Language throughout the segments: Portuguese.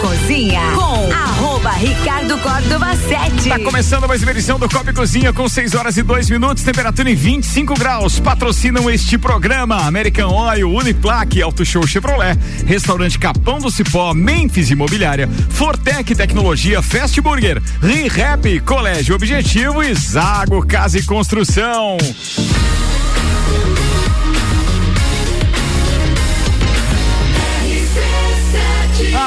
Cozinha com arroba Ricardo Córdova 7. Tá começando mais uma edição do Copa Cozinha com 6 horas e 2 minutos, temperatura em 25 graus. Patrocinam este programa American Oil, Uniplaque, Auto Show Chevrolet, Restaurante Capão do Cipó, Memphis Imobiliária, Fortec Tecnologia, Fast Burger, ReHap, Colégio Objetivo e Zago Casa e Construção.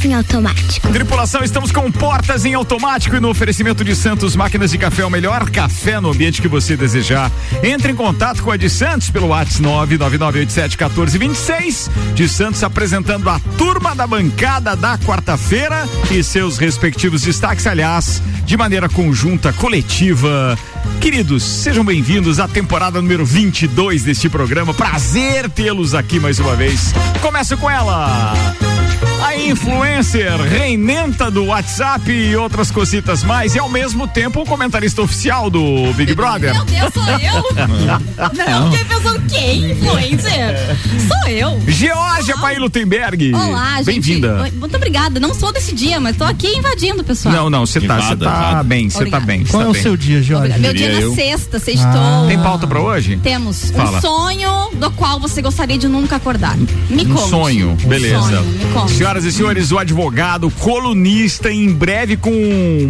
Portas em automático. Tripulação, estamos com portas em automático e no oferecimento de Santos Máquinas de Café, o melhor café no ambiente que você desejar. Entre em contato com a de Santos pelo WhatsApp 999871426. De Santos apresentando a turma da bancada da quarta-feira e seus respectivos destaques, aliás, de maneira conjunta, coletiva. Queridos, sejam bem-vindos à temporada número 22 deste programa. Prazer tê-los aqui mais uma vez. Começo com ela. A influencer reinenta do WhatsApp e outras cositas mais, e ao mesmo tempo o comentarista oficial do Big Brother. Meu Deus, sou eu? Não, quem pensou o quê? Influencer? Sou eu. Georgia Paí Lutemberg. Olá, gente. Bem-vinda. Muito obrigada. Não sou desse dia, mas tô aqui invadindo, pessoal. Não, não, você tá, você tá bem, você tá bem. Qual tá é o bem. seu dia, Jorge? Meu dia na sexta, sextou. Tem pauta pra hoje? Temos Fala. um sonho do qual você gostaria de nunca acordar. Me Um conte. sonho, beleza. Um sonho, me conte. Senhoras e senhores, o advogado, colunista, em breve com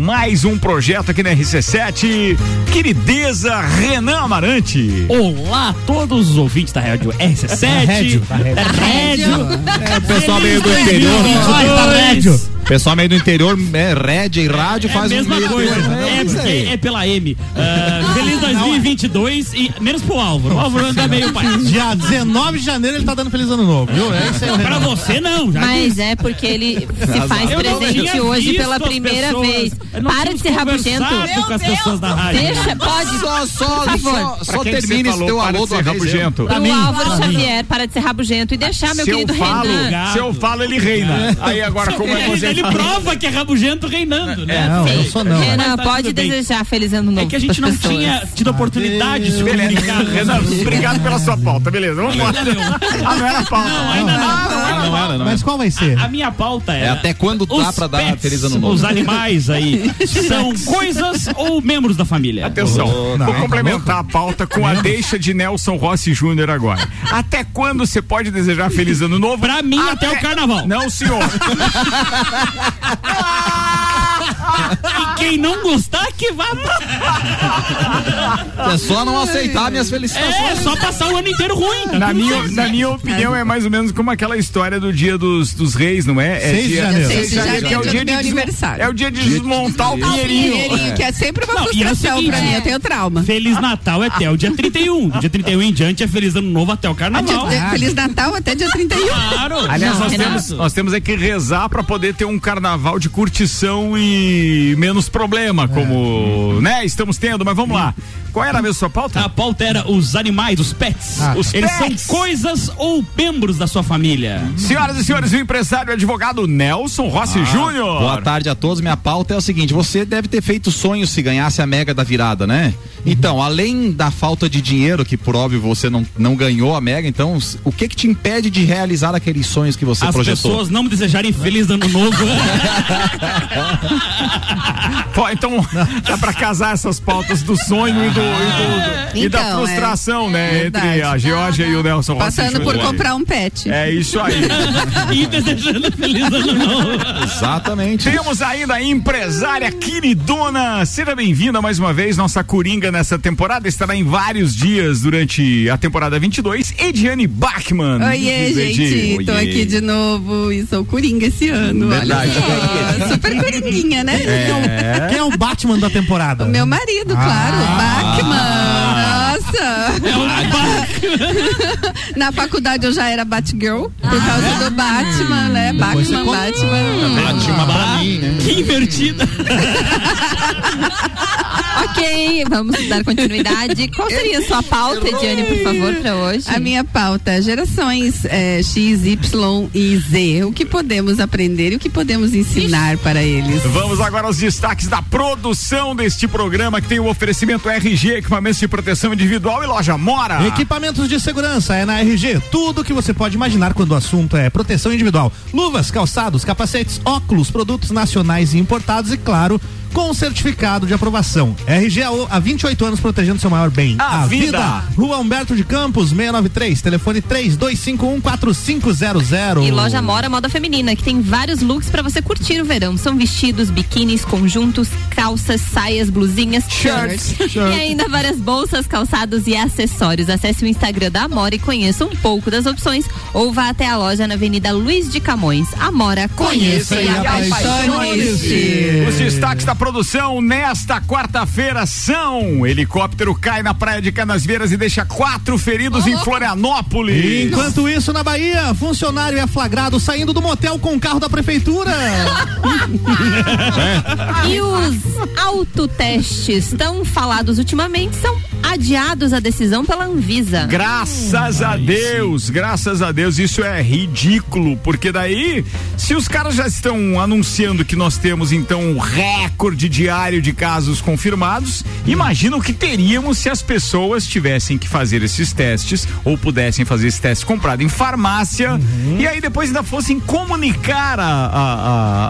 mais um projeto aqui na RC7, querideza Renan Amarante. Olá a todos os ouvintes da Rádio RC7. Rédio, da Rédio. Da Rádio. É, pessoal meio do interior. 2022. da Rédio. Pessoal meio do interior, é, rédea e rádio É faz um mesma meio coisa. termo. É, isso porque aí. é pela M. Ah, feliz 2022 e menos pro Álvaro. O Álvaro anda meio pai. Dia 19 de janeiro ele tá dando feliz ano novo, viu? É isso aí, Pra você não, já Mas é porque ele se faz Eu presente hoje pela primeira pessoas. vez. Para de ser rabugento. com as pessoas da rádio. Deixa, pode. Só, só, Por favor. só, só termina esse teu alô do rabugento? Pro mim, Álvaro. Xavier, para de ser rabugento e deixar meu Se querido Renan. se eu falo, ele reina. Aí agora, como é Ele, você ele prova que é rabugento reinando, né? Não, eu sou não. Renan, tá pode desejar feliz ano novo. É que a gente não tinha tido a oportunidade de se Beleza. comunicar. Renan, obrigado pela sua pauta, beleza, vamos embora. Ah, não era pauta. Não, ainda não. Ah, não era, não Mas era. qual vai ser? A minha pauta é. É até quando dá pra dar pets, feliz ano novo. Os animais aí são coisas ou membros da família? Atenção, não, vou complementar a pauta com a deixa de Nelson Rossi Júnior agora. Até quando você pode desejar feliz ano novo? Pra mim, até o carnaval. Não, senhor. E quem não gostar, que vá pra. É só não aceitar minhas felicitações. É, só passar o ano inteiro ruim. tá Na minha, na minha opinião, é mais ou menos como aquela história do dia dos, dos reis, não é? é Seis de dia, janeiro. seis de janeiro, que é o dia de aniversário. É o dia de desmontar o pinheirinho. Pinheirinho, que é sempre uma é frustração pra mim, é. eu tenho trauma. Feliz Natal é até o dia 31. Do dia 31 em diante é Feliz Ano Novo até o Carnaval. Feliz Natal até dia 31. Claro. Aliás, nós, temos, nós temos é que rezar pra poder ter um carnaval de curtição e menos problema, como né, estamos tendo, mas vamos lá. Qual era a mesma sua pauta? A pauta era os animais, os pets. Ah. Os Eles pets. são coisas ou membros da sua família? Senhoras e senhores, o empresário e advogado Nelson Rossi Júnior. Boa tarde a todos. Minha pauta é o seguinte: você deve ter feito sonhos se ganhasse a mega da virada, né? Então, além da falta de dinheiro, que por óbvio você não, não ganhou a mega, então o que que te impede de realizar aqueles sonhos que você As projetou? pessoas não me desejarem Feliz Ano Novo. Pô, então dá pra casar essas pautas do sonho e, do, e, do- e da Então, frustração, é. né? Verdade. Entre a Georgia e o Nelson Rossi Passando por comprar um pet. É isso aí. e desejando Feliz Ano Novo. Exatamente. Temos ainda a empresária queridona. Seja bem-vinda mais uma vez. Nossa coringa nessa temporada estará em vários dias durante a temporada 22. Ediane Bachmann. Oiê, Diz, Edi. gente, tô Oiê. aqui de novo e sou coringa esse ano. Verdade. Olha só. Super coringuinha, né? Quem é o Batman da temporada? Meu marido, claro, Ah. Bachman. Nossa. É Na faculdade eu já era Batgirl, por causa do Batman, né? Depois você Batman, conta. Batman. Batman pra mim, né? Que invertida. Ok, vamos dar continuidade. Qual seria a sua pauta, Ediane, por favor, pra hoje? A minha pauta, gerações é, X, Y e Z. O que podemos aprender e o que podemos ensinar para eles? Vamos agora aos destaques da produção deste programa que tem o oferecimento RG, equipamentos de proteção individual e loja Mora. Equipamentos de segurança é na RG. Tudo que você pode imaginar quando o assunto é proteção individual. Luvas, calçados, capacetes, óculos, produtos nacionais e importados e, claro, com certificado de aprovação. RG há o- há 28 anos protegendo seu maior bem. A vida. Rua Humberto de Campos, 693. Telefone 32514500. E loja Mora Moda Feminina, que tem vários looks pra você curtir o verão. São vestidos, biquínis, conjuntos, calças, saias, blusinhas, shirts. E ainda várias bolsas, calçados e acessórios. Acesse o Instagram da Amora e conheça um pouco das opções ou vá até a loja na Avenida Luiz de Camões. Amora, conheça e apaixone-se. Os destaques da produção nesta quarta-feira são: helicóptero cai na praia de Canasvieiras e deixa quatro feridos em Florianópolis. Enquanto isso, na Bahia, funcionário é flagrado saindo do motel com o carro da prefeitura. E os autotestes tão falados ultimamente são adiados a decisão pela Anvisa. Graças a Deus, graças a Deus, isso é ridículo, porque daí, se os caras já estão anunciando que nós temos então um recorde diário de casos confirmados, imagina o que teríamos se as pessoas tivessem que fazer esses testes ou pudessem fazer esse teste comprado em farmácia e aí depois ainda fossem comunicar a, a,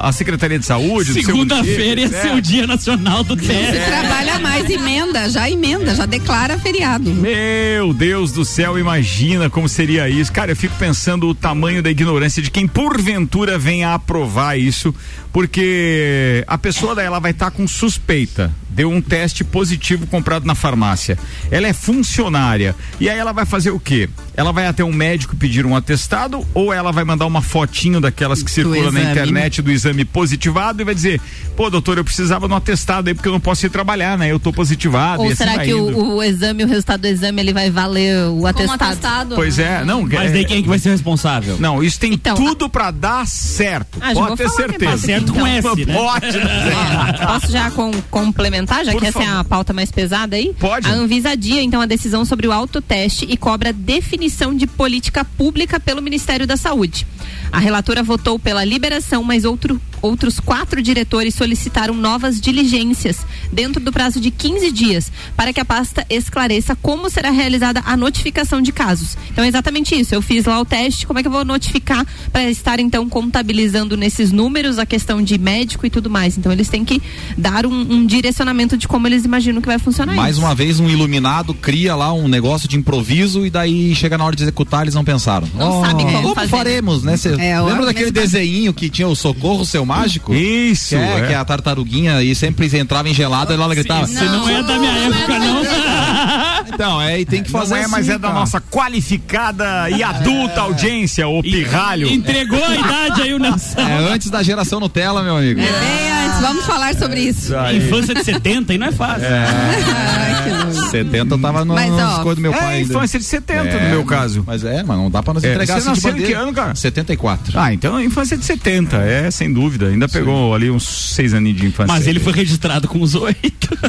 a, a Secretaria de Saúde. Segunda-feira ia ser né? o dia nacional do teste. Trabalha mais, emenda, já emenda, já declara feriado. Meu Deus do céu, imagina como seria isso. Cara, eu fico pensando o tamanho da ignorância de quem porventura venha a aprovar isso, porque a pessoa daí ela vai estar com suspeita. Deu um teste positivo comprado na farmácia. Ela é funcionária. E aí ela vai fazer o quê? Ela vai até um médico pedir um atestado ou ela vai mandar uma fotinho daquelas que circulam na exame. internet do exame positivado e vai dizer: pô, doutor, eu precisava de um atestado aí porque eu não posso ir trabalhar, né? Eu tô positivado. e Ou assim será vai que o, o exame, o resultado do exame, ele vai valer o atestado? Pois é, não. Mas é- daí quem é que vai ser responsável? Não, isso tem Então, tudo pra dar certo. Ah, Pode ter é certeza. pauta Certo com Então. S, né? Pode. Posso já com- complementar, já Por que essa é favor. a pauta mais pesada aí? Pode. A Anvisa adia, então, a decisão sobre o autoteste e cobra definição de política pública pelo Ministério da Saúde. A relatora votou pela liberação, mas outro- outros quatro diretores solicitaram novas diligências dentro do prazo de 15 dias para que a pasta esclareça como será realizada a notificação de casos. Então é exatamente isso. Eu fiz lá o teste, como é que eu vou notificar para estar então contabilizando nesses números a questão de médico e tudo mais. Então eles têm que dar um, um direcionamento de como eles imaginam que vai funcionar Mais isso. uma vez, um iluminado cria lá um negócio de improviso e daí chega na hora de executar, eles não pensaram. Não sabem como como fazer. faremos, né? Cê É, lembra daquele desenho que tinha o socorro seu mágico? Isso. Que é, é. que a tartaruguinha e sempre entrava em gelado e ela gritava. Se não é da minha época, não. Então, é, e tem que fazer Não é, mas assim, é da cara. nossa qualificada e adulta audiência, o pirralho. Entregou a idade aí o Nelson. É antes da geração Nutella, meu amigo. Bem antes, vamos falar sobre isso. Infância de 70 e não é fácil. Ai, que louco. 70 eu tava no, Mas, nas ó, coisas do meu É pai. ainda. infância de 70 É, no meu caso. Mas é, mas não dá pra nos É, entregar você nasceu em que ano, cara? 74. Ah, então a infância de 70, é, sem dúvida. Ainda pegou ali uns seis aninhos de infância. Mas ele foi registrado com os oito.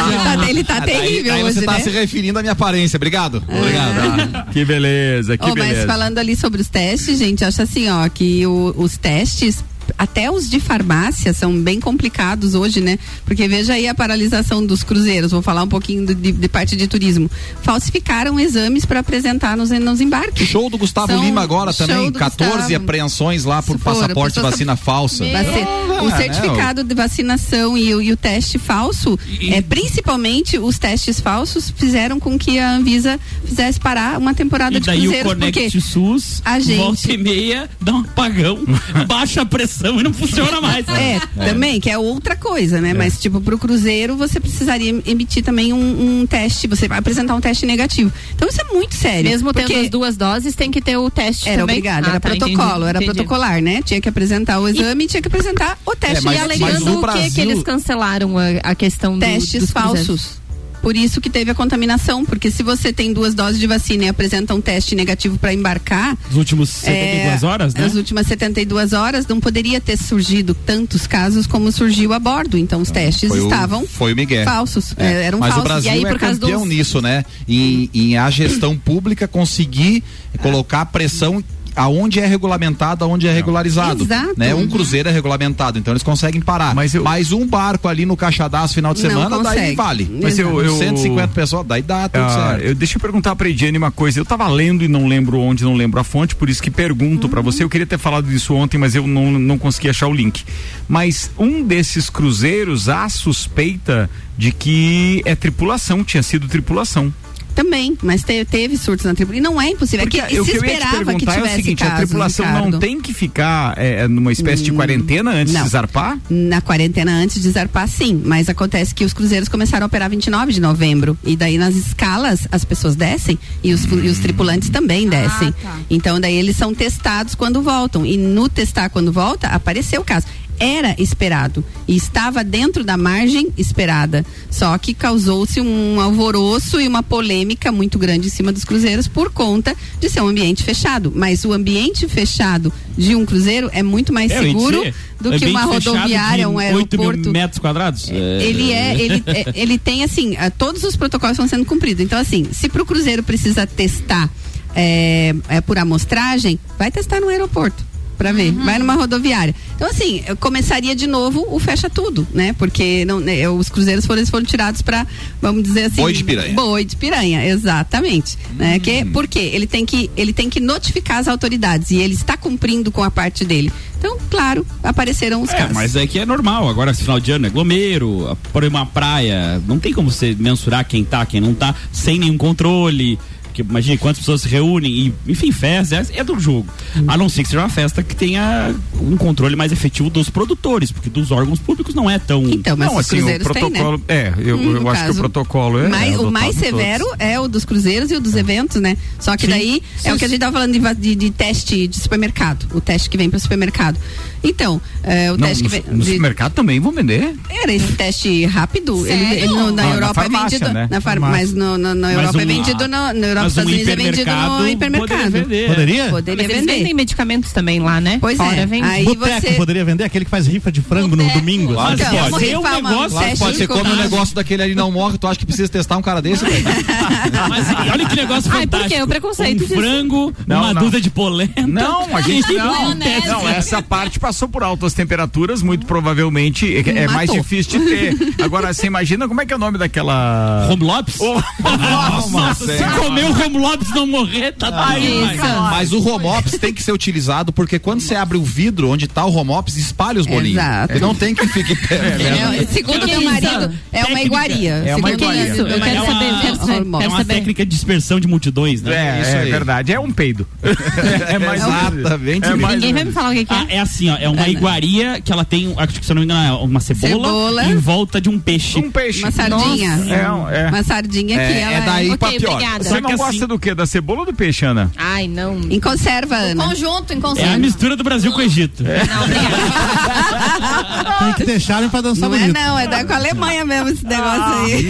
Ele tá, ele tá terrível aí, aí hoje, você tá né? se referindo à minha aparência. Obrigado. Obrigado. Ah, que beleza, que Oh, mas beleza. falando ali sobre os testes, gente, acho assim, ó, que o- os testes até os de farmácia são bem complicados hoje, né? Porque veja aí a paralisação dos cruzeiros. Vou falar um pouquinho do- de, de parte de turismo. Falsificaram exames para apresentar nos, nos embarques. Show do Gustavo São- Lima agora também. do 14 Gustavo. apreensões lá por passaporte de vacina falsa. Vaci- Ah, o certificado de vacinação e, o- e o teste falso, é, principalmente os testes falsos, fizeram com que a Anvisa fizesse parar uma temporada E de daí o cruzeiros. Connect Porque SUS, a gente- volta e meia, dá um apagão, baixa a pressão e não funciona mais. É, também, que é outra coisa, né? Mas, tipo, pro Cruzeiro você precisaria emitir também um, um teste, você vai apresentar um teste negativo. Então isso é muito sério. Mesmo tendo as duas doses, tem que ter o teste Era também. obrigado, Ah, era tá, protocolo, entendi, era entendi. protocolar, né? Tinha que apresentar o exame e tinha que apresentar o teste. É, mas- E alegando no o que, Brasil- que eles cancelaram a, a questão do, testes dos cruzeiros? Por isso que teve a contaminação, porque se você tem duas doses de vacina e apresenta um teste negativo para embarcar, Os últimos 72 é, horas, né? As últimas 72 horas não poderia ter surgido tantos casos como surgiu a bordo. Então os testes Foi o- estavam foi o Miguel. falsos. É, é, eram Mas falsos. o Brasil e aí, é por causa campeão dos... nisso, né? Em, em a gestão pública conseguir colocar pressão aonde é regulamentado, aonde é regularizado. Exato. Né? Um Uhum. cruzeiro é regulamentado, então eles conseguem parar. Mas eu- Mas um barco ali no Caixadaço final de Não semana, daí vale. Mas eu- eu- 150 pessoas, daí dá tudo Ah, certo. eu, deixa eu perguntar pra Ediane uma coisa. Eu tava lendo e não lembro onde, não lembro a fonte, por isso que pergunto pra você. Eu queria ter falado disso ontem, mas eu não, não consegui achar o link. Mas um desses cruzeiros, há suspeita de que é tripulação, tinha sido tripulação. Também, mas te- teve surtos na tripulação. E não é impossível. Porque é que o se que eu ia te esperava que perguntar é o tivesse seguinte: a casos, tripulação não Ricardo. Hum, tem que ficar é, numa espécie de quarentena antes não. de zarpar? Na quarentena antes de zarpar, sim. Mas acontece que os cruzeiros começaram a operar 29 de novembro. E daí nas escalas as pessoas descem e os, e os tripulantes também descem. Então daí eles são testados quando voltam. E no testar quando volta, apareceu o caso. Era esperado e estava dentro da margem esperada. Só que causou-se um alvoroço e uma polêmica muito grande em cima dos cruzeiros por conta de ser um ambiente fechado. Mas o ambiente fechado de um cruzeiro é muito mais É, seguro do que uma rodoviária, de um 8 mil aeroporto. metros quadrados? Ele é, ele, é- ele tem assim, ah, todos os protocolos estão sendo cumpridos. Então, assim, se pro Cruzeiro precisa testar é, é, por amostragem, vai testar no aeroporto. Pra ver, vai numa rodoviária. Então, assim, eu começaria de novo o fecha tudo, né? Porque não, né, os cruzeiros foram, foram tirados pra, vamos dizer assim. Boi de piranha. Boi de piranha, exatamente. Né? Que, por quê? Ele tem, que, ele tem que notificar as autoridades e ele está cumprindo com a parte dele. Então, claro, apareceram os É, casos. mas é que é normal. Agora, final de ano é glomero, por uma praia, não tem como você mensurar quem tá, quem não tá, sem nenhum controle. Porque imagine quantas pessoas se reúnem e, enfim, festa é, é do jogo. A não ser que seja uma festa que tenha um controle mais efetivo dos produtores, porque dos órgãos públicos não é tão. Então, mas não, os assim, o cruzeiros têm, né? protocolo. É, eu, Hum, eu acho que o caso. protocolo é. Mais- é o mais severo todos. é o dos cruzeiros e o dos eventos, né? Só que Sim. daí é o que a gente tava falando de, de- de teste de supermercado. O teste que vem para o supermercado. Então, é, o Não, teste no, que vem. no de- supermercado também vão vender. era esse teste rápido. Ele, Sério? ele no- na Ah, na Europa farmácia, é vendido. né? Na far, Farmácia. mas no, no- na Mas Europa é um- vendido no, na Europa mas dos um Estados Unidos é vendido no hipermercado. poderia vender. Poderia? Poderia Mas eles vender. vendem medicamentos também lá, né? Pois Fora é. vende. Aí Boteco você. poderia vender aquele que faz rifa de frango no Boteco. domingo. Claro assim. que Então, pode. Ser um negócio- Claro pode de ser como um negócio daquele ali não morre, tu acha que precisa testar um cara desse? Mas olha que negócio Ai, fantástico. por quê? O preconceito Um disso. frango, Não, uma não. dúzia de polenta. Não, a gente não. Não, essa parte passou por altas temperaturas, muito provavelmente é, é mais difícil de ter. Agora, você imagina como é que é o nome daquela. Home Lopes? Oh, Nossa, se comer o Home Lopes e não morrer, tá aí. Isso. Mas o home office tem que ser utilizado porque quando você abre o vidro onde tá o home office, espalha os bolinhos. Exato. E não tem quem fique perto. É, segundo Que meu marido, é uma iguaria. É uma iguaria. isso, Eu quero É saber, quero saber, é É uma técnica de dispersão de multidões, né? É, Isso é aí. verdade, é um peido. é mais Exatamente. É mais Ninguém vai me falar o que, que Ah, é. é assim, ó, é uma iguaria que ela tem, acho que se eu não me engano, é uma cebola, Cebola. em volta de um peixe. um peixe. Uma sardinha. É, um- é. Uma sardinha que É, ela é daí pra pior. Só que gosta do quê? Da cebola ou do peixe, Ana? Ai, não. Em conserva, Ana. Conjunto, em É a conserva. mistura do Brasil com o Egito. Não, obrigada. Tem que charme pra dançar Não é bonito. não, é da com a Alemanha mesmo esse negócio aí.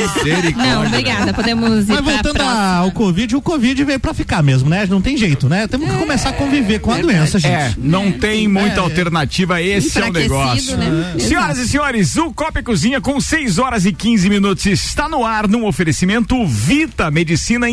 Não, obrigada. Podemos ir Mas voltando ao Covid, o Covid veio pra ficar mesmo, né? Não tem jeito, né? Temos que começar a conviver com a doença, gente. É, não tem muita alternativa, esse é o negócio. né? Senhoras e senhores, o Copa e Cozinha com 6 horas e 15 minutos está no ar num oferecimento Vita Medicina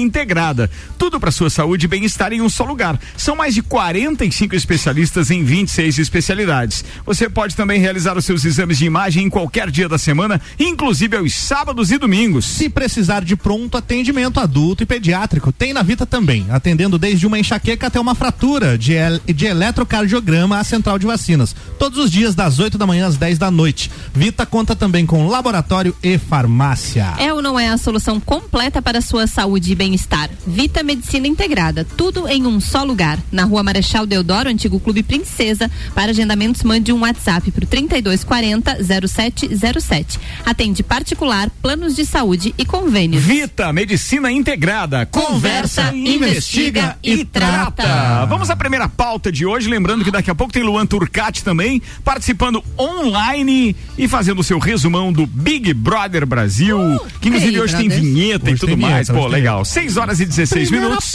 Tudo para sua saúde e bem-estar em um só lugar. São mais de 45 especialistas em 26 especialidades. Você pode também realizar os seus exames de imagem em qualquer dia da semana, inclusive aos sábados e domingos. Se precisar de pronto atendimento adulto e pediátrico, tem na Vita também, atendendo desde uma enxaqueca até uma fratura de, el de eletrocardiograma à central de vacinas, todos os dias das 8 da manhã às 10 da noite. Vita conta também com laboratório e farmácia. É ou não é a solução completa para a sua saúde e bem-estar? Vita Medicina Integrada, tudo em um só lugar. Na Rua Marechal Deodoro, antigo Clube Princesa. Para agendamentos, mande um WhatsApp para o 3240 0707. Atende particular, planos de saúde e convênios. Vita Medicina Integrada. Conversa, investiga e trata. Vamos à primeira pauta de hoje. Lembrando que daqui a pouco tem Luan Turcati também participando online e fazendo o seu resumão do Big Brother Brasil. que inclusive Hey, hoje tem vinheta e Hoje tudo tem mais. vinheta, Pô, legal. 6 horas e 16 minutos.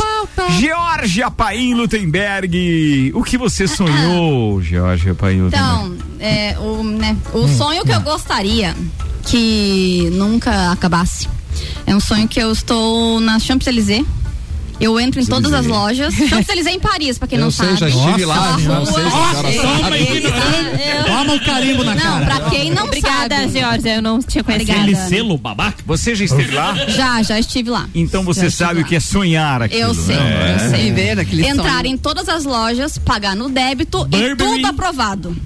Georgia Paim Lutemberg. O que você sonhou, Georgia Paim Lutemberg? Então, é, o, né, o Hum. sonho que eu gostaria que nunca acabasse é um sonho que eu estou na Champs-Élysées. Eu entro em todas as lojas. Champs-Élysées em Paris, pra quem Eu não sei, sabe. já estive Nossa, lá, não sei se a rua- senhora É, sabe. é, é, Toma o carimbo na Não, cara. pra quem não Obrigada, sabe. Georgia. Eu não tinha conhecido. Aquele selo babaca. Você já esteve lá? Já, já estive lá. Então você Já sabe o que é sonhar aquilo. Eu sei, né? eu sei. Viver aquele Entrar sonho. em todas as lojas, pagar no débito e tudo aprovado.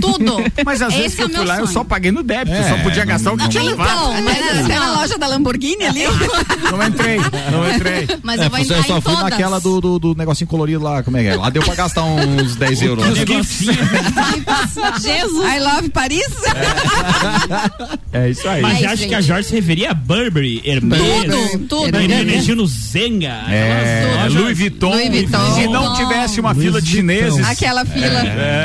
Tudo. Mas às vezes que é eu fui lá, eu sonho. só paguei no débito, É, só podia não- gastar o que tinha levado. Então, mas Até na loja da Lamborghini ali. Não entrei, não entrei. Mas É, eu vou eu entrar só em fui todas. naquela do, do, do negocinho colorido lá, como é que é? Lá deu pra gastar uns 10 euros. né? Jesus. I love Paris. É isso aí. Mas Ai, acho que a Jorge se referia a Burberry, Hermes. Tudo, tudo. Benedino Zenga. É, Louis Vuitton. Louis Vuitton. Se não tivesse uma fila de chineses, Aquela fila.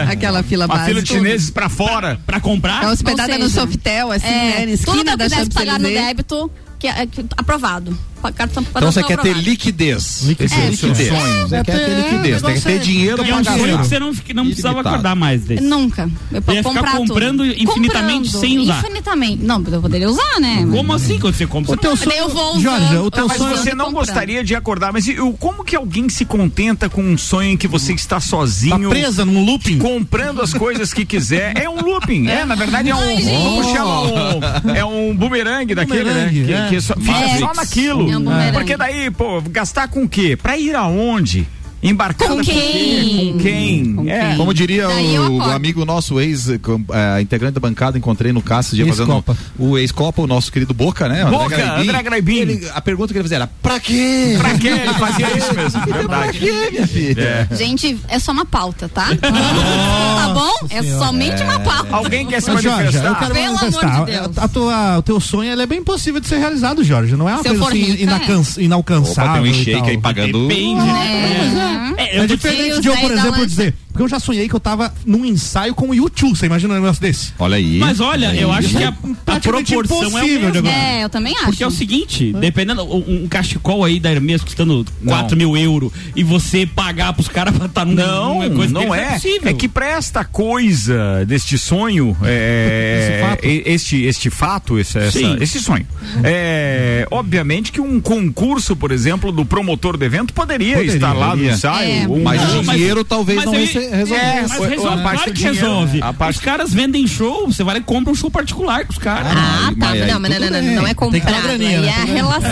Aquela fila básica. Chineses pra fora. Pra comprar. É hospedada Ou no seja, Sofitel, assim, né? É, Na tudo que esquina eu da pudesse pagar no débito, que, é, que- aprovado. Pa- Cartão, Então você cartão quer ter liquidez. Liquidez. É É, é, sonho. Você é, quer ter é, liquidez. Tem que ter é- dinheiro é pra um sonho gastar. que você não, não precisava acordar mais desse. Nunca. Eu Ia ficar comprando tudo. infinitamente Comprando, sem usar. Infinitamente. Não, eu poderia usar, né? Como assim quando você compra? O teu Daí eu vou sonho, Jorge, o teu Mas sonho. você não gostaria de acordar, mas e o- como que alguém se contenta com um sonho em que você está Tá sozinho? presa num looping. comprando as coisas que quiser. É um looping, é, na verdade é um, Ai, gente. como chama um, é um bumerangue daquele, Bumerangue, né? Que, é. que só, fica É. só naquilo. É um bumerangue. Porque daí, pô, gastar com o quê? Pra ir aonde? Embarcada Com quem? Com quem? Com É. quem? Como diria o, o amigo nosso, ex, eh, integrante da bancada, encontrei no Cássio esse dia fazendo o ex-Copa, o nosso querido Boca, né? Boca, André Graibin. Ele- a pergunta que ele fazia era: pra quê? Pra quê? Ele fazia isso mesmo, Pra verdade. quê, minha filha? Gente, é só uma pauta, tá? tá bom? É somente uma pauta. Alguém quer se Jorge, manifestar? quero Pelo manifestar. amor de Deus. A tua, o teu sonho ele é bem possível de ser realizado, Jorge. Não é uma Se coisa assim rica, inacan- inalcançável. Opa, tem um e tal. aí pagando. Depende. né? É, É eu te- diferente de eu, por 10 exemplo, dizer. Porque eu já sonhei que eu tava num ensaio com o YouTube. Você imagina um negócio desse? Olha aí. Mas olha, eu acho que a, a praticamente proporção é. É, eu também acho. Porque é o seguinte, dependendo, um, um cachecol aí da Hermes custando 4 mil euros e você pagar pros caras pra estar num Não, coisa não é. possível. É que pra esta coisa deste sonho, é, e- este, este fato, esse, essa- Sim. esse sonho, é, obviamente que um concurso, por exemplo, do promotor do evento poderia, Poderia, estar lá no ensaio. É. um- Mas Não, o mas- dinheiro talvez mas não aí- rece- resolva. É, Mas a resolve, parte claro que dinheiro, resolve. a parte- Os caras vendem show, você vai lá e compra um show particular com os caras. Ah, tá. mas Não, mas não, não, não, não é comprado. graninha, Aí né? é a relação.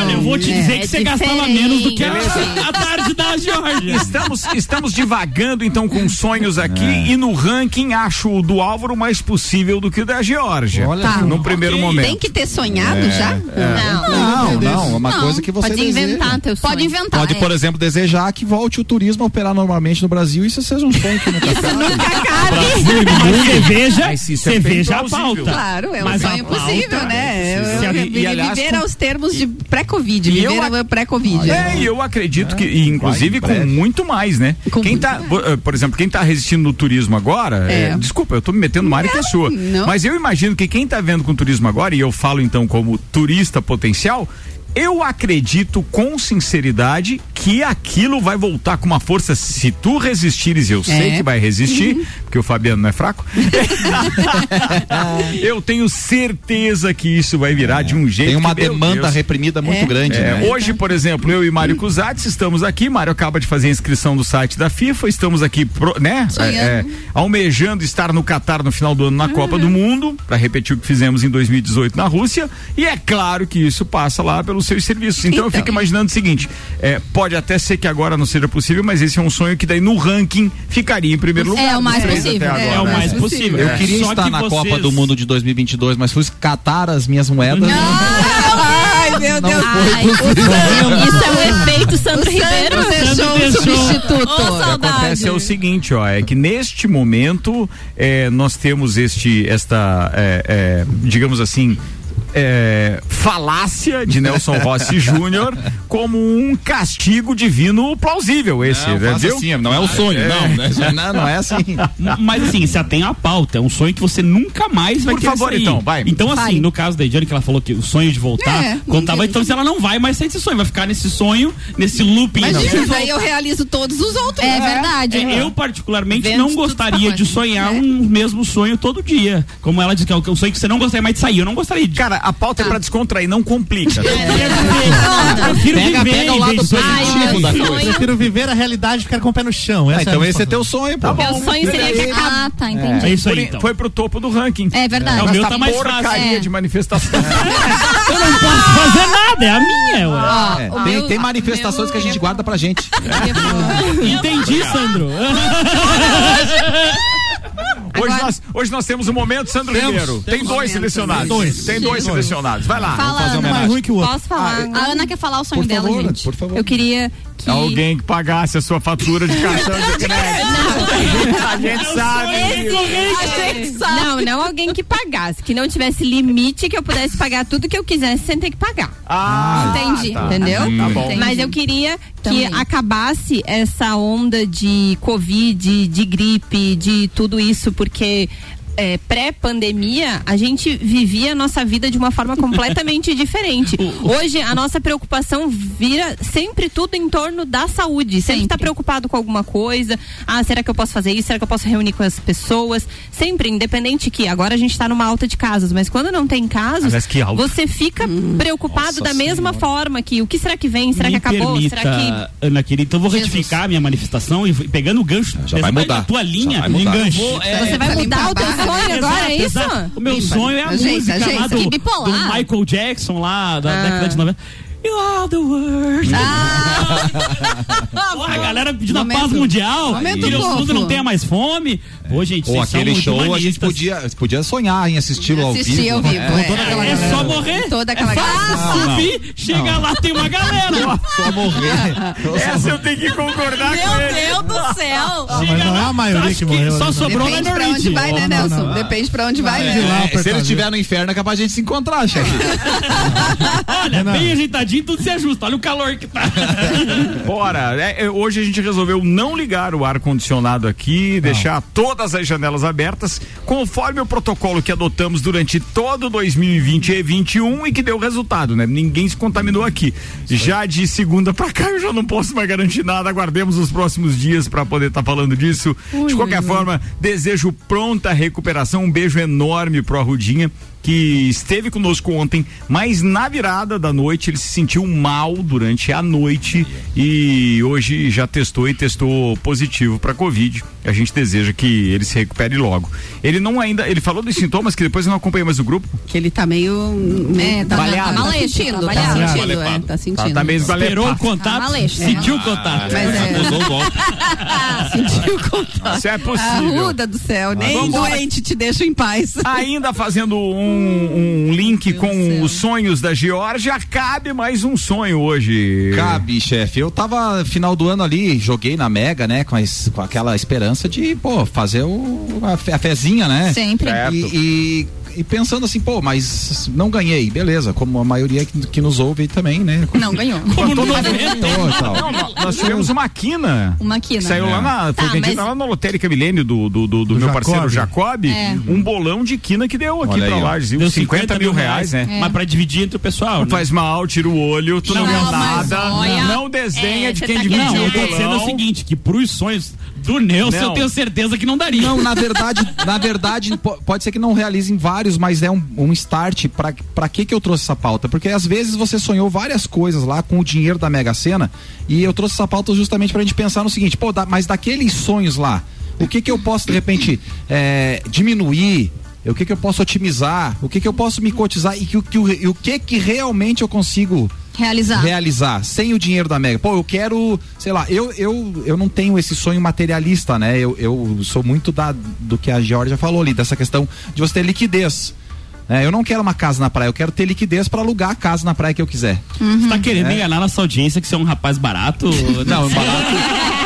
Olha, eu vou te dizer É que você gastava menos do que a, diferente. a tarde da Georgia. Estamos, estamos divagando então com sonhos aqui É. e no ranking acho o do Álvaro mais possível do que o da Geórgia. Olha Tá. No primeiro Ok. momento. Tem que ter sonhado já? Não. Não, não, é uma Não, coisa que você Pode deseja. inventar teu sonho. Pode inventar. Pode, é. por exemplo, desejar que volte o turismo a operar normalmente no Brasil e isso seja um sonho que nunca Isso nunca cabe. Mas você veja, Mas isso é a pauta. Claro, é um Mas sonho possível, né? é Eu, eu, E- e, vi- aliás, viver com- aos termos de pré-Covid, E eu viver ac- pré-Covid. É, e eu acredito que, e, inclusive, com breve. muito mais, né? Com quem muito tá, eh, por exemplo, quem tá resistindo no turismo agora, É. eh, desculpa, eu tô me metendo numa área que é sua. não. Mas eu imagino que quem tá vendo com turismo agora, e eu falo então como turista potencial, eu acredito com sinceridade que aquilo vai voltar com uma força. Se tu resistires, eu sei É. que vai resistir, porque o Fabiano não é fraco. eu tenho certeza que isso vai virar de um jeito. Tem uma que, demanda Deus, reprimida muito É. grande, é, né? Hoje, por exemplo, eu e Mário Cusatz estamos aqui. Mário acaba de fazer a inscrição do site da FIFA. Estamos aqui, pro- né? É, é, almejando estar no Catar no final do ano na Copa do Mundo, para repetir o que fizemos em 2018 na Rússia. E é claro que isso passa lá pelos seus serviços. Então, eu Então. fico imaginando o seguinte: é, pode até ser que agora não seja possível, mas esse é um sonho que daí no ranking ficaria em primeiro lugar. É o mais possível. até É, agora, É o né? mais É. possível. Eu queria Só estar que na vocês- Copa do Mundo de 2022, mas fui catar as minhas moedas. Ai, meu não Deus. Ai. Isso é um efeito Sandro Ribeiro. Sandro deixou um deixou. substituto. Ô, O que acontece é o seguinte, ó, é que neste momento é, nós temos este, esta, é, é, digamos assim, é, falácia de Nelson Rossi Júnior como um castigo divino plausível esse, Não, né, viu? assim, não é o sonho, não, né? não, não é assim. Mas assim, se atém à pauta, é um sonho que você nunca mais vai Por querer favor, sair. então, vai. Então assim, Vai. no caso da Ediane que ela falou que o sonho de voltar, É, contava, então se ela não vai mais sair desse sonho, vai ficar nesse sonho, nesse looping. Mas Não. isso aí eu realizo todos os outros. É verdade. É, eu, particularmente, Vendo não tudo gostaria de sonhar É. um mesmo sonho todo dia. Como ela diz que é um sonho que você não gostaria mais de sair. Eu não gostaria de. Cara, a pauta é pra descontrair, não complica. Eu prefiro Pega- viver pega o lado positivo da coisa. Prefiro viver a realidade e ficar com o pé no chão. Ah, Essa então é esse é teu sonho, pô. Meu sonho seria que Ah, tá, entendi. É isso aí, Foi, então. foi pro topo do ranking. É verdade. É, o meu tá mais fácil. porcaria É. de manifestação. Eu não posso fazer nada, é a minha, ué. É, o tem, meu- tem manifestações meu- que a gente guarda pra gente. Entendi, Sandro. Hoje, nós, hoje nós temos um momento, Sandro Temos. Ribeiro. Tem Temos dois momentos. selecionados. Dois. Tem dois Sim. selecionados. Vai lá. Fala, fazer uma Ana. Mais ruim que o outro. Posso falar? A Ana quer falar o sonho Por dela, favor, gente. por favor. Eu queria que. Alguém que pagasse a sua fatura de cartão de crédito. A gente sabe. Esse- Não, não alguém que pagasse, que não tivesse limite que eu pudesse pagar tudo que eu quisesse sem ter que pagar. Ah, Entendi. tá. Entendeu? Tá bom. Entendi. Mas eu queria que Também. acabasse essa onda de Covid, de gripe, de tudo isso, porque. É, pré-pandemia, a gente vivia a nossa vida de uma forma completamente diferente. Hoje, a nossa preocupação vira sempre tudo em torno da saúde. Sempre está preocupado com alguma coisa. Ah, será que eu posso fazer isso? Será que eu posso reunir com as pessoas? Sempre, independente que agora a gente está numa alta de casos, mas quando não tem casos, você fica preocupado Nossa da mesma forma que o que será que vem? Será Me que acabou? permita, Será que Ana querida, então eu vou Jesus. retificar a minha manifestação e pegando o gancho, Já vai mudar. na tua linha, vai mudar. vou, é, você vai mudar o teu a. sonho agora, é isso? O meu sonho é a música lá do Michael Jackson lá da Ah. década de 90. You are the world. Ah, Porra, a galera pedindo a Momento- paz mundial. momento Que o mundo não tenha mais fome. Pô, gente, Ou aquele show a gente humanistas. podia, podia sonhar em assisti-lo ao Assistir vivo. ao vivo, né? é. Toda aquela É galera. só morrer. Toda aquela é fácil galera. subir, chega lá, tem uma galera. Só morrer. Essa eu tenho que concordar com ele. do céu! Ah, mas não é a maioria que morreu. Só né? sobrou Depende na pra onde vai, né, Não, Nelson? não. Depende pra onde vai, né? É, se ele estiver no inferno, é capaz de a gente se encontrar, chefe. Olha, bem ajeitadinho, tudo se ajusta. Olha o calor que tá. Bora. É, é, hoje a gente resolveu não ligar o ar-condicionado aqui, deixar todas as janelas abertas, conforme o protocolo que adotamos durante todo 2020 e 2021 e que deu resultado, né? Ninguém se contaminou aqui. Já de segunda pra cá eu já não posso mais garantir nada. Aguardemos os próximos dias para poder estar falando disso. de qualquer forma, desejo pronta recuperação. Um beijo enorme pro Arrudinha que esteve conosco ontem, mas na virada da noite ele se sentiu mal durante a noite e hoje já testou e testou positivo para Covid. A gente deseja que ele se recupere logo. Ele não ainda, ele falou dos sintomas que depois eu não acompanhei mais o grupo. Que ele tá meio. meio É, tá- Baleado. tá Tá maleixo, sentindo, tá tá sentindo, é, Tá, tá sentindo. tá meio Esperou o contato, Ah, sentiu o contato. Mas é, sentiu o contato. Isso é possível. Arruda do céu, nem Vambora. doente te deixa em paz. Ainda fazendo um, um link Meu com céu. os sonhos da Geórgia, cabe mais um sonho hoje. Cabe, chefe. Eu tava final do ano ali, joguei na Mega, né? Com, as- com aquela esperança de, pô, fazer o, a, fe- a fezinha, né? Sempre. E, e- e pensando assim, pô, mas não ganhei, beleza, como a maioria que, que nos ouve também, né? Não ganhou. Como Todo não mundo ganhou. E tal. Não, nó- nós tivemos uma quina. Uma quina. que Saiu lá na, foi Tá, vendida mas- lá na lotérica Milênio do, do, do, do meu Jacob. parceiro Jacob, É. um bolão de quina que deu aqui Olha pra lá, viu? Deu 50, mil reais, né? É. Mas pra dividir entre o pessoal. Não né? faz mal, tira o olho, tu não, Não, nada, olha, não desdenha é, de quem tá dividiu Não, eu o tô dizendo bolão. o seguinte, que pros sonhos do Nelson eu tenho certeza que não daria. Não, na verdade, na verdade, po- pode ser que não realizem vários, mas é um, um start pra que que eu trouxe essa pauta? Porque às vezes você sonhou várias coisas lá com o dinheiro da Mega Sena e eu trouxe essa pauta justamente pra gente pensar no seguinte, pô, da- mas daqueles sonhos lá, o que que eu posso de repente é, diminuir? O que que eu posso otimizar? O que que eu posso me cotizar e, que, o- que, o- o que que realmente eu consigo Realizar. realizar sem o dinheiro da Mega. Pô, eu quero, sei lá, eu, eu, eu não tenho esse sonho materialista, né? Eu, eu sou muito da, do que a Georgia falou ali, dessa questão de você ter liquidez. É, eu não quero uma casa na praia, eu quero ter liquidez para alugar a casa na praia que eu quiser. Você tá querendo É. enganar nossa audiência que você é um rapaz barato? Não, barato.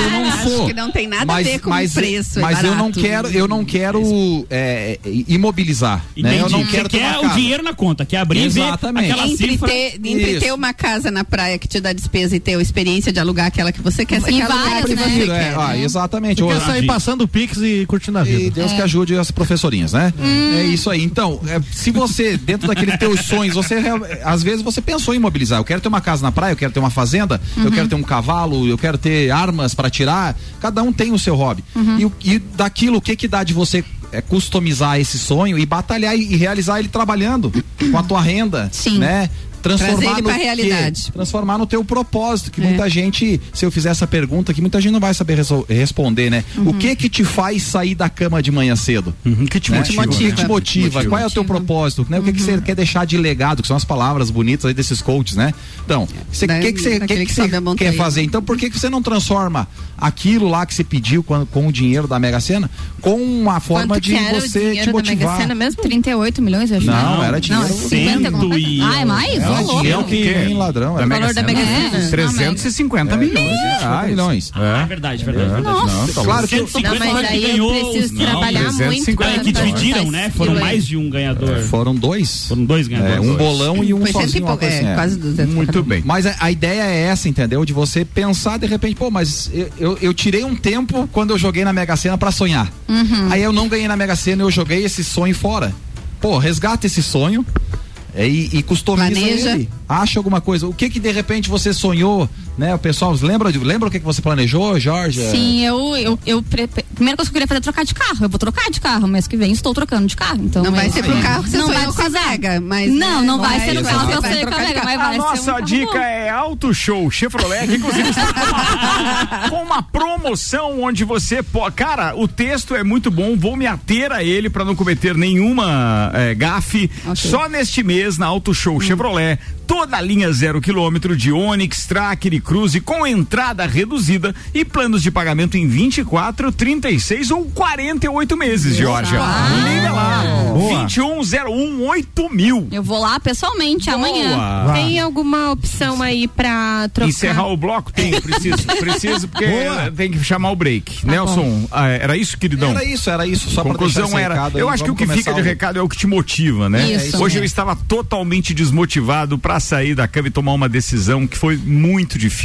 eu não Acho sou. que não tem nada a ver com mas, preço, é Mas eu não quero, eu não quero é, imobilizar. Né? Eu não quero Você ter uma quer o dinheiro na conta, quer abrir Exatamente. e ver aquela Entre, cifra. ter, entre Isso. ter uma casa na praia que te dá despesa e ter a experiência de alugar aquela que você quer, você Em quer alugar várias, a que né? você Prefiro, quer. é, ah, né? exatamente. Quer Ô, sair passando o Pix e curtindo a E vida. Deus que ajude as professorinhas, né? É isso aí. Então, é, se você, dentro daqueles teus sonhos, você às vezes você pensou em imobilizar. Eu quero ter uma casa na praia, eu quero ter uma fazenda, eu quero ter um cavalo, eu quero ter armas para tirar. Cada um tem o seu hobby. E, o- e daquilo, o que que dá de você é, customizar esse sonho e batalhar e, e realizar ele trabalhando com a tua renda, Sim. né? Transformar Trazer ele no pra quê? realidade. Transformar no teu propósito, que É. muita gente, se eu fizer essa pergunta aqui, muita gente não vai saber responder, né? O que que te faz sair da cama de manhã cedo? Uhum, que te né? motiva, O que né? te motiva? Qual é o teu propósito? Né? O que, que Uhum. você quer deixar de legado? Que são as palavras bonitas aí desses coaches, né? Então, o que, que você, que que que quer fazer? Então, por que, que você não transforma aquilo lá que você pediu com, com o dinheiro da Mega Sena com uma forma Quanto de que era o você te da Mega motivar? Sena mesmo? 38 milhões, eu acho. Não, né? era dinheiro. Não, 50 alguma Cento coisa. e- Ah, é mais? Era Ô, dinheiro que nem ladrão. Era Mega valor da. Mega Sena? É. 350 milhões de 50 reais. milhões. Ah, verdade, verdade. verdade. Não, tá claro que eu- 150 Não, mas aí eu ganhou preciso os- trabalhar Não, muito 350 É que dividiram, né? Foram mais de um ganhador. Foram dois. Foram dois É, ganhadores. um bolão e um sozinho. é, assim, é. quase 200. Muito bem. Mas a, a ideia é essa, entendeu? De você pensar de repente, pô, mas eu, eu, eu tirei um tempo quando eu joguei na Mega Sena pra sonhar. Uhum. Aí eu não ganhei na Mega Sena, eu joguei esse sonho fora. Pô, resgata esse sonho. é, e, e customiza Planeja. ele. Acha alguma coisa. O que que de repente você sonhou, né? O pessoal lembra, de- lembra o que que você planejou, Jorge? Sim, eu, eu, eu pre- primeira coisa que eu queria fazer é trocar de carro. Eu vou trocar de carro, mês que vem estou trocando de carro. Então Não vai eu- ser pro carro que você não vai com a. Mega, mas... Não, né, não vai ser no vai- carro que eu vai sei com a carro. mas A vai ser um nossa dica é Auto Show Chevrolet, que inclusive está com uma, promoção onde você pode. Cara, o texto é muito bom, vou me ater a ele para não cometer nenhuma é, gafe. Só neste mês na Auto Show Chevrolet, toda a linha zero quilômetro de Onix, Tracker e Cruze com entrada reduzida e planos de pagamento em 24, 36 ou 48 meses, Georgia. Liga lá. Boa. 2101 8000. Eu vou lá pessoalmente amanhã. Boa. Tem alguma opção aí pra trocar? Encerrar o bloco? Tem, preciso. preciso, porque Boa. tem que chamar o break. Nelson, ah, era isso, queridão? Era isso, era isso. Só Conclusão era. recado aí, Eu acho que o que fica começar de o- recado é o que te motiva, né? Isso. Hoje É. eu estava totalmente desmotivado para sair da cama e tomar uma decisão que foi muito difícil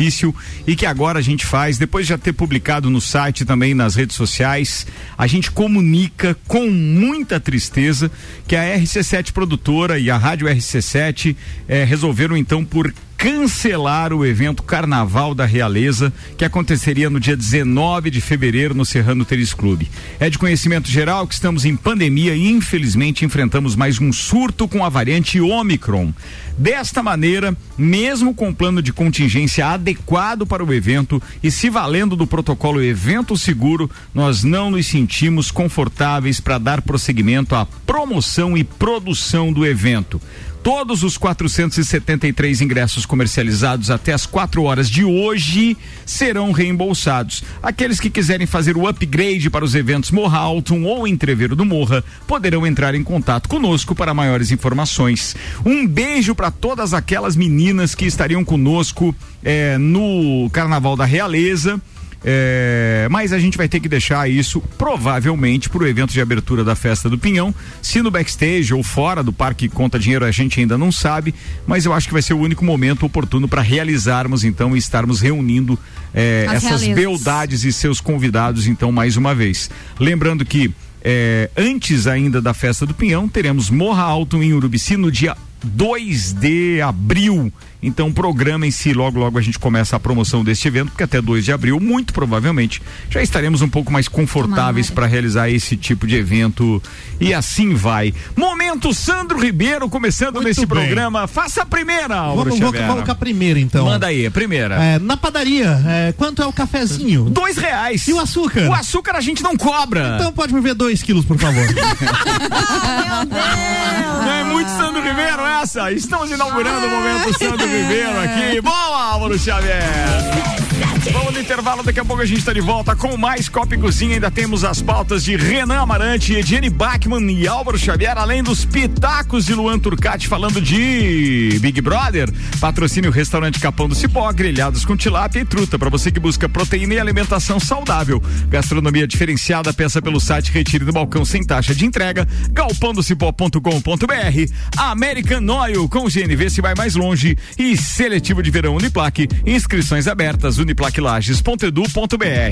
e que agora a gente faz, depois de já ter publicado no site também nas redes sociais, a gente comunica com muita tristeza que a RC7 produtora e a Rádio RC7 eh, resolveram então por cancelar o evento Carnaval da Realeza, que aconteceria no dia 19 de fevereiro no Serrano Tênis Clube. É de conhecimento geral que estamos em pandemia e infelizmente enfrentamos mais um surto com a variante Omicron. Desta maneira, mesmo com plano de contingência adequado para o evento e se valendo do protocolo Evento Seguro, nós não nos sentimos confortáveis para dar prosseguimento à promoção e produção do evento. Todos os 473 ingressos comercializados até as 4 horas de hoje serão reembolsados. Aqueles que quiserem fazer o upgrade para os eventos Morra Alton ou Entreveiro do Morra poderão entrar em contato conosco para maiores informações. Um beijo para todas aquelas meninas que estariam conosco eh, no Carnaval da Realeza. É, mas a gente vai ter que deixar isso provavelmente para o evento de abertura da festa do Pinhão. Se no backstage ou fora do parque conta dinheiro, a gente ainda não sabe, mas eu acho que vai ser o único momento oportuno para realizarmos então e estarmos reunindo é, As essas beldades e seus convidados então mais uma vez. Lembrando que é, antes ainda da festa do Pinhão, teremos Morra Alto em Urubici no dia 2 de abril. Então programem-se, logo logo a gente começa a promoção deste evento, porque até 2 de abril, muito provavelmente, já estaremos um pouco mais confortáveis para realizar esse tipo de evento. E assim vai. Momento Sandro Ribeiro começando Muito nesse bem. programa. Faça a primeira, Álvaro Vamos, vamos, com a primeira, então. Manda aí, a primeira. É, na padaria, é, quanto é o cafezinho? Dois reais. E o açúcar? O açúcar a gente não cobra. Então pode me ver dois quilos, por favor. Não é muito Sandro Ribeiro essa? Estamos inaugurando o momento Sandro Ribeiro aqui. Boa, Álvaro Xavier! Vamos no intervalo, daqui a pouco a gente está de volta com mais Copa e Cozinha. Ainda temos as pautas de Renan Amarante, Ediane Bachmann e Álvaro Xavier, além dos pitacos de Luan Turcati falando de Big Brother. Patrocínio Restaurante Capão do Cipó, grelhados com tilápia e truta, para você que busca proteína e alimentação saudável. Gastronomia diferenciada, peça pelo site Retire do Balcão sem taxa de entrega, galpandocipó.com.br, American Oil com GNV se vai mais longe e seletivo de verão Uniplaque, inscrições abertas uniplaquilages.edu.br.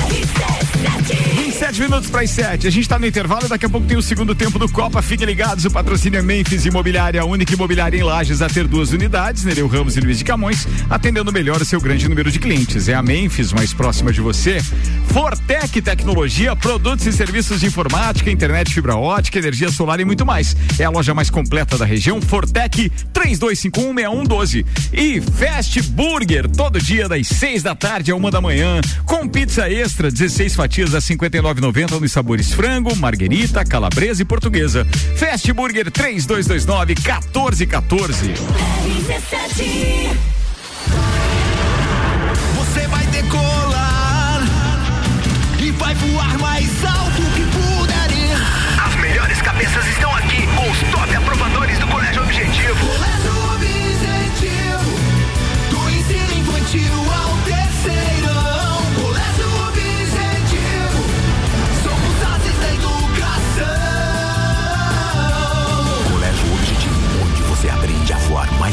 27 minutos para as 7. A gente está no intervalo e daqui a pouco tem o segundo tempo do Copa. Fiquem ligados, o patrocínio é Memphis Imobiliária, a única imobiliária em Lages a ter duas unidades, Nereu Ramos e Luiz de Camões, atendendo melhor o seu grande número de clientes. É a Memphis, mais próxima de você. Fortec Tecnologia, produtos e serviços de informática, internet fibra ótica, energia solar e muito mais. É a loja mais completa da região, Fortec 32516112. E Fast Burger, todo dia das 6 da tarde a uma da manhã, com pizza extra, 16 fatias a 59,90 nos sabores frango, marguerita, calabresa e portuguesa. Fast Burger 3229 1414. Você vai decolar e vai voar mais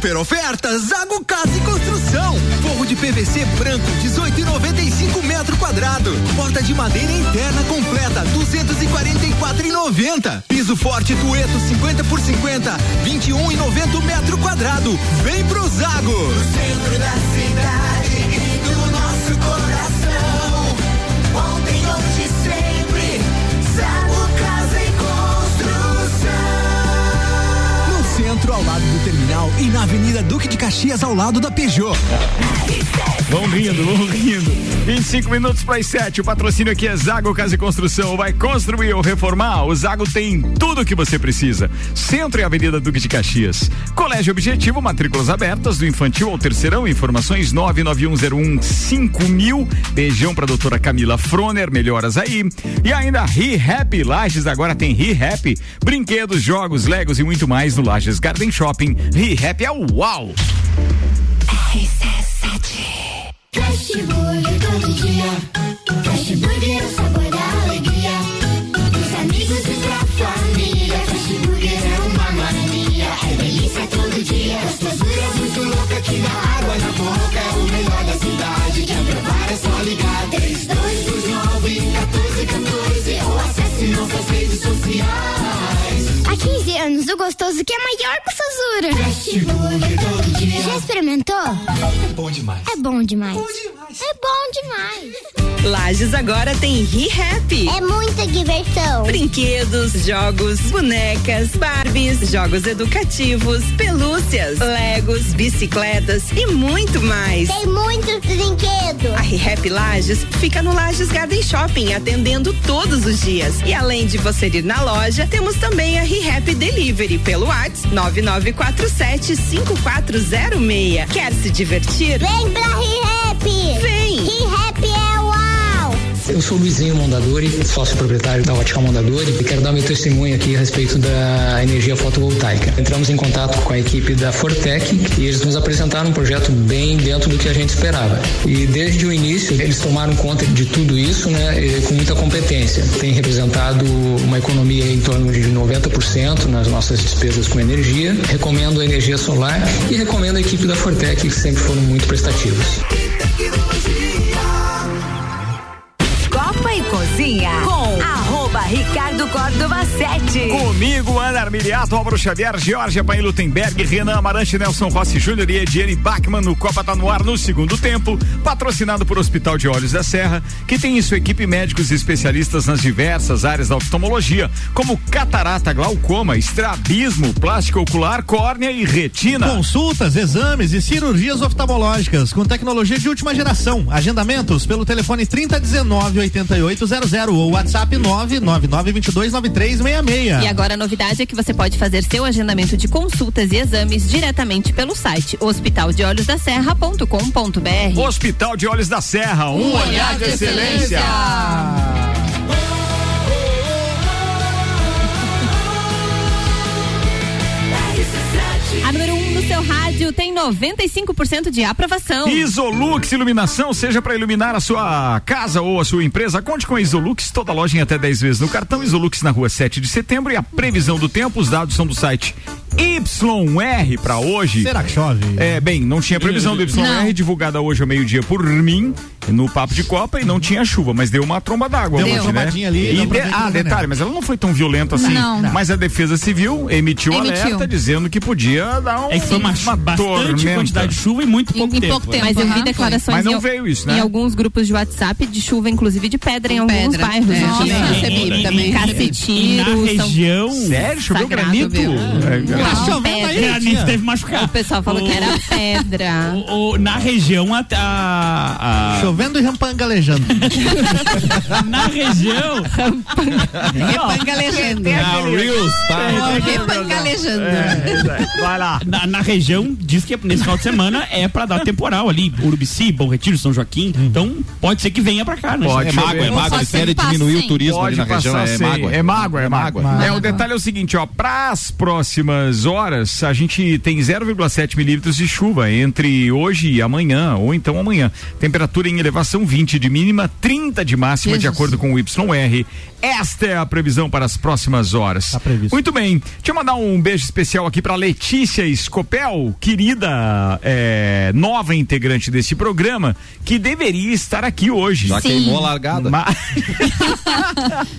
Super oferta Zago Casa e Construção. Forro de PVC branco 18,95 metro quadrado. Porta de madeira interna completa 244,90. Piso forte Tueto 50 por 50 21,90 metro quadrado. Vem pro Zago. No centro da cidade Duque de Caxias, ao lado da Peugeot. Vão rindo, vão rindo. 25 minutos para as 7. O patrocínio aqui é Zago Casa e Construção. Vai construir ou reformar? O Zago tem tudo o que você precisa. Centro e Avenida Duque de Caxias. Colégio Objetivo, matrículas abertas do infantil ao terceirão. Informações 991015000. Beijão para doutora Camila Froner. Melhoras aí. E ainda ReHap. Lages agora tem ReHap. Brinquedos, jogos, legos e muito mais no Lages Garden Shopping. ReHap é o uau! RC7 Красивое, как я. 15 anos, o gostoso que é maior que o Sazura. Fast Burger todo dia. Já experimentou? É bom demais. É bom demais. É bom demais. Lages agora tem ReHap. É muita diversão. Brinquedos, jogos, bonecas, Barbies, jogos educativos, pelúcias, Legos, bicicletas e muito mais. Tem muitos brinquedos. A ReHap Lages fica no Lages Garden Shopping, atendendo todos os dias. E além de você ir na loja, temos também a ReHap Delivery pelo WhatsApp 9947 5406. Quer se divertir? Vem pra ReHap. Vem. ReHap. Eu sou Luizinho Mondadori, sócio proprietário da Ótica Mondadori e quero dar meu testemunho aqui a respeito da energia fotovoltaica. Entramos em contato com a equipe da Fortec e eles nos apresentaram um projeto bem dentro do que a gente esperava. E desde o início eles tomaram conta de tudo isso, né, com muita competência. Tem representado uma economia em torno de 90% nas nossas despesas com energia. Recomendo a energia solar e recomendo a equipe da Fortec que sempre foram muito prestativos. Cozinha com Ricardo Córdova 7. Comigo, Ana Armiliato, Álvaro Xavier, Georgia Paim Lutemberg, Renan Amarante, Nelson Rossi Júnior e Ediane Bachmann no Copa tá no ar no segundo tempo, patrocinado por Hospital de Olhos da Serra, que tem em sua equipe médicos e especialistas nas diversas áreas da oftalmologia, como catarata, glaucoma, estrabismo, plástico ocular, córnea e retina. Consultas, exames e cirurgias oftalmológicas com tecnologia de última geração. Agendamentos pelo telefone 3019 8800 ou WhatsApp 99922 9366. E agora a novidade é que você pode fazer seu agendamento de consultas e exames diretamente pelo site hospitaldeolhosdaserra.com.br. Hospital de Olhos da Serra, um, olhar de excelência. A seu rádio tem 95% de aprovação. Isolux Iluminação, seja para iluminar a sua casa ou a sua empresa, conte com a Isolux, toda loja em até 10 vezes no cartão. Isolux na rua 7 de setembro. E a previsão do tempo, os dados são do site YR para hoje. Será que chove? É, bem, não tinha previsão do YR Não. divulgada hoje ao meio-dia por mim no Papo de Copa e não tinha chuva, mas deu uma tromba d'água Deu uma hoje, né? ali, E de- ah, não detalhe, mas ela não foi tão violenta assim. Não. Não. Mas a Defesa Civil emitiu, Emitiu. alerta dizendo que podia dar um, É que foi uma, bastante tormenta. quantidade de chuva em muito pouco em tempo. pouco tempo. Mas eu vi declarações Mas não em, veio isso, né? em alguns grupos de WhatsApp de chuva, inclusive de pedra em Com alguns pedra. bairros. É, Nossa. também recebi, também Cacetiro, E na região. Sério? Choveu granito? É, Tá chovendo aí, Granito tia? teve machucado. O pessoal falou que era pedra. O- o- na região a, a- a- Chovendo e rampangalejando. na região Repangalejando. Ah, Reels, tá? Repangalejando. Vai lá. na, na região diz que nesse final de semana é pra dar temporal ali Urubici, Bom Retiro, São Joaquim então pode ser que venha pra cá né? Pode É mágoa, é mágoa. Eles querem diminuir o turismo ali Pode na região. É mágoa. É mágoa, é mágoa. É, o detalhe é o seguinte, ó, para as próximas horas, a gente tem 0,7 milímetros de chuva entre hoje e amanhã, ou então amanhã. Temperatura em elevação 20 de mínima, 30 de máxima, de Jesus. acordo com o YR. Esta é a previsão para as próximas horas. Tá previsto. Muito bem. Deixa eu mandar um beijo especial aqui para Letícia Escopel, querida é, nova integrante desse programa, que deveria estar aqui hoje. Já Sim. queimou a largada. Ma-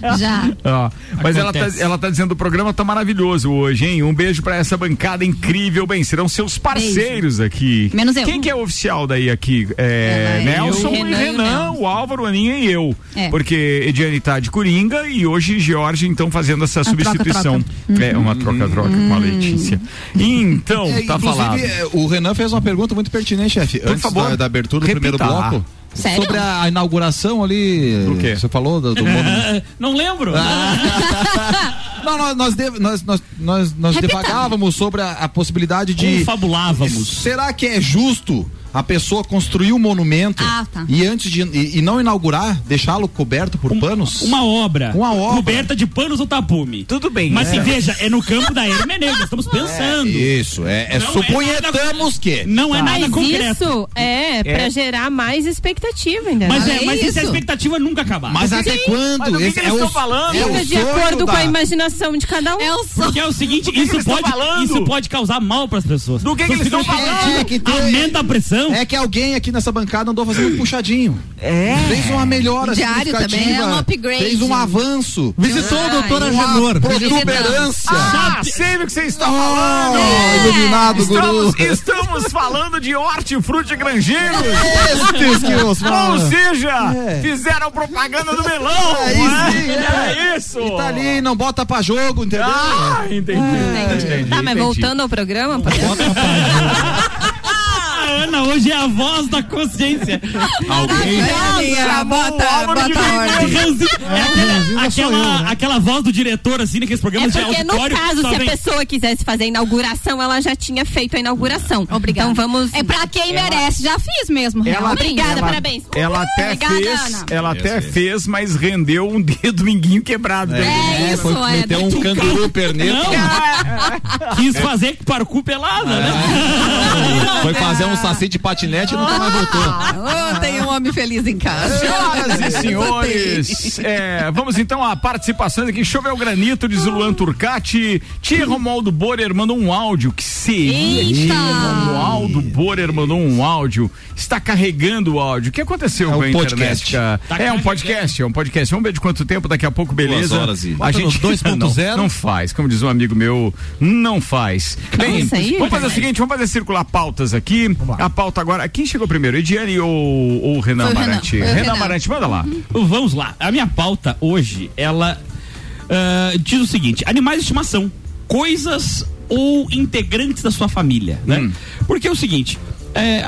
Já. Ó, mas ela tá, ela tá dizendo o programa tá maravilhoso hoje, hein? Um beijo pra essa bancada incrível. Bem, serão seus parceiros aqui. Menos eu. Quem que é o oficial daí aqui? É, Ela, eu, Nelson Renan e o Renan, o Álvaro, a Aninha e eu. É. Porque Ediane tá de Coringa e hoje George então fazendo essa substituição. É uma troca-troca com a Letícia. Então, É, tá falado. é, o Renan fez uma pergunta muito pertinente, chefe. Por Antes favor, da, da abertura do repita. primeiro bloco. Sério? Sobre a inauguração ali. Do quê? Você falou do, do não lembro Não, nós, nós, dev- nós, nós, nós, nós devagávamos sobre a, a possibilidade de. confabulávamos Será que é justo a pessoa construir um monumento Ah, tá. e antes de e, e não inaugurar, deixá-lo coberto por panos? uma obra Uma obra. coberta de panos ou tapume Tudo bem. mas é. se veja é no campo da Hermeneuta estamos pensando Isso, é, é Não é suponhamos que. não é nada Mas concreto isso é, pra gerar mais expectativa, ainda. mas é, É mas se a isso. expectativa nunca acabar Mas até quando? Mas do que que eles é estão o- falando? é o de acordo com da- a imaginação de cada um. É o. Porque é o seguinte, isso pode, isso pode causar mal para as pessoas. Do que que eles estão falando? É que tem- Aumenta a pressão. Não. É que alguém aqui nessa bancada andou fazendo um puxadinho. É. Fez uma melhora Diário também, é um upgrade. Fez um avanço. Visitou o doutor Agenor. Protuberância. Ah, sei do que você está Oh, falando. iluminado, Estamos, guru. estamos falando de hortifruti grangeiros. Estes que os Ou seja, É. fizeram propaganda do melão. Aí não sim, é? isso. E tá ali, não bota pra jogo, entendeu? Ah, entendi. entendi, Tá, mas entendi. voltando ao programa, A Ana hoje é a voz da consciência. Alguém. Nossa, bota, de bota a ordem. É aquela, aquela, aquela voz do diretor, assim, naqueles É programas de porque no auditório. caso, só se a vem- pessoa quisesse fazer a inauguração, ela já tinha feito a inauguração. Obrigada. Então vamos. É pra quem merece, já fiz mesmo. Ela-. Obrigada, ela- parabéns. Ela até Obrigada, fez, Ana. ela até fez, mas rendeu um dedo minguinho quebrado. dentro dele. É isso, foi é. meter um canguru perneta. Não, quis fazer parkour pelada, né? Foi fazer um saci de patinete e nunca mais voltou. Oh, tem um homem feliz em casa. Senhoras e senhores, é, vamos então a participações aqui. Choveu granito, diz o Luan Turcati. Tia Romualdo Borer mandou um áudio. Que seria? Tia Romualdo Borer mandou um áudio. Está carregando o áudio. O que aconteceu É com um a internet? podcast. cara? Tá é um podcast, é um podcast. Vamos ver de quanto tempo, daqui a pouco, beleza? horas e- A gente 2.0. não, não faz, como diz um amigo meu, não faz. Bem, isso aí, vamos fazer o seguinte, vamos fazer circular pautas aqui. A pauta agora, quem chegou primeiro, Ediane ou, ou Renan Foi Renan. Amarante? O Renan Renan. Amarante, manda lá. Vamos lá. A minha pauta hoje, ela ah, diz o seguinte: animais de estimação, coisas ou integrantes da sua família, né? Hum. Porque é o seguinte. É,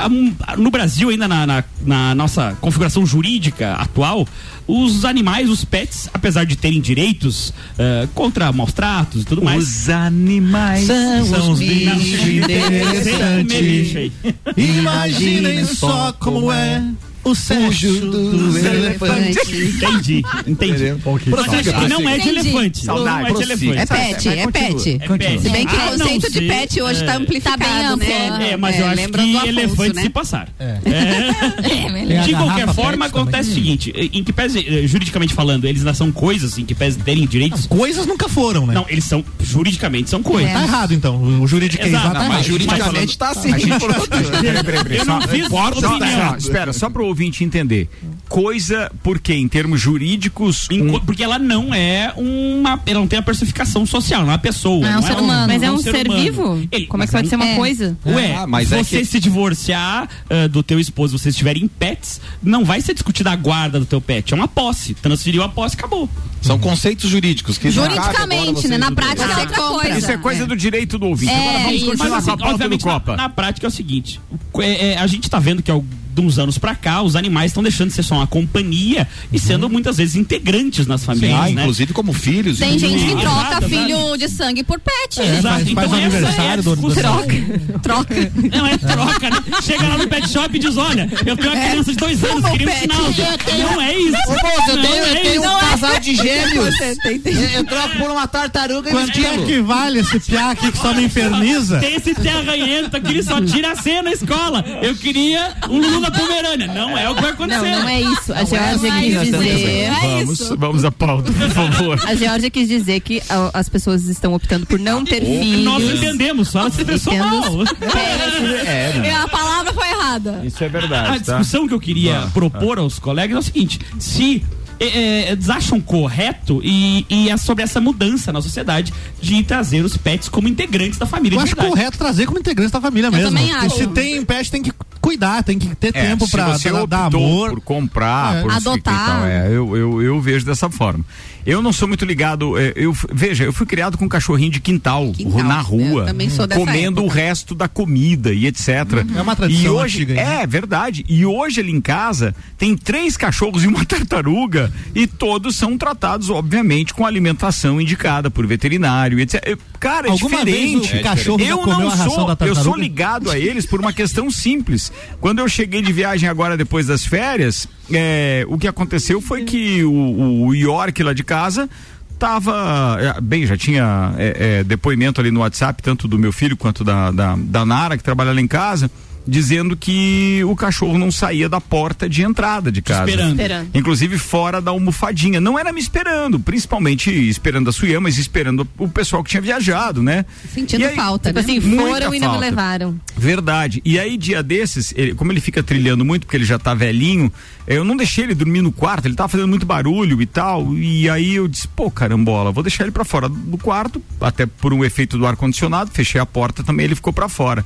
no Brasil, ainda na, na- na nossa configuração jurídica atual, os animais, os pets, apesar de terem direitos ah, contra maus tratos e tudo mais. Os animais São os bichos interessantes. Imaginem só como é o sexo dos elefantes. Entendi, entendi. Acho que não é de elefante. Não Saudade. é de elefante. É pet, é pet. É pet. Se bem que A o não conceito de pet hoje está é. amplificado, Tá bem amplo, né? É, mas eu acho do que Afonso, elefantes né? se passaram. A De qualquer forma, acontece o seguinte: em que pese, eh, juridicamente falando, eles não são coisas, em que pese terem direitos. Coisas nunca foram, né? Não, eles são, juridicamente, são coisas. Tá errado, então. O jurídico Exato. tá Não, errado. Mas juridicamente tá assim. Peraí, peraí, peraí. Eu não fiz opinião. espera, só para o ouvinte entender. Coisa, porque em termos jurídicos. Um- Porque ela não é uma. Ela não tem a personificação social, não é uma pessoa. Não é um ser humano. Mas é não um ser humano. vivo? Ele- Como é que pode ser uma É. coisa? Ué, Ah, mas se é você que- se divorciar ah, do teu esposo, vocês estiverem pets, não vai ser discutida a guarda do teu pet, é uma posse. Transferiu a posse, acabou. São conceitos jurídicos. Que Juridicamente, você né? Na prática é outra coisa. Isso é coisa do direito do ouvinte. É, Agora vamos isso. continuar Mas com a assim, pauta do obviamente, na, Copa. na prática é o seguinte: é, é, a gente tá vendo que de uns anos pra cá, os animais estão deixando de ser só uma companhia e sendo muitas vezes integrantes nas famílias. Ah, né? inclusive como filhos. Tem gente que Exato, troca exato. filho de sangue por pet. É, faz- faz o essa aniversário é a do- do- discussão. Troca. Não é troca, né? Chega lá no pet shop e diz: olha, eu tenho uma É. criança de dois anos, queria um pet. sinal. Não é isso. Ô, moço, eu Não tenho, eu é tenho um casal de gêmeos. Eu, troco por uma tartaruga e Quanto é que vale esse piá aqui que só me inferniza? Tem esse terranhento aqui, ele só tira a cena na escola. Eu queria um Lulu da Pomerânia. Não é o que vai acontecer. Não, não é isso. A Georgia é quis isso. dizer. Vamos, vamos à pauta, por favor. A Georgia quis dizer que ah, as pessoas estão optando por não ter filhos. Nós entendemos, só se Entendo. mal. É, né? A palavra foi errada. Isso é A verdade, tá? discussão que eu queria propor aos colegas é o seguinte: se é, é, eles acham correto e, e é sobre essa mudança na sociedade de trazer os pets como integrantes da família. Eu de acho verdade. correto trazer como integrante da família mesmo. também acho. se tem pet, tem que cuidar, tem que ter É, tempo você dar, amor. por comprar, É. por Adotar. Então, é, eu, eu, eu vejo dessa forma. Eu não sou muito ligado. é, eu, veja, eu fui criado com um cachorrinho de quintal, Quintal. na rua, sou dessa comendo o época. resto da comida e etc. É uma tradição e hoje, antiga, né? É verdade. E hoje ali em casa tem três cachorros e uma tartaruga e todos são tratados, obviamente, com alimentação indicada por veterinário, etc. Cara, é Alguma vez diferente. o cachorro já eu não sou, eu sou ligado a eles por uma questão simples. Quando eu cheguei de viagem agora depois das férias, é, o que aconteceu foi que o, o York lá de casa tava é, bem já tinha é, é, depoimento ali no WhatsApp tanto do meu filho quanto da, da, da Nara que trabalha lá em casa dizendo que o cachorro não saía da porta de entrada de casa. Esperando. Esperando. Inclusive fora da almofadinha. Não era me esperando, principalmente esperando a Suya, mas esperando o pessoal que tinha viajado, né? Sentindo aí, falta, Tipo né? assim, Muita foram e não me levaram. Verdade. E aí, dia desses, ele- como ele fica trilhando muito, porque ele já tá velhinho, eu não deixei ele dormir no quarto, ele tava fazendo muito barulho e tal. E aí eu disse, pô, carambola, vou deixar ele pra fora do quarto, até por um efeito do ar-condicionado, fechei a porta também, ele ficou pra fora.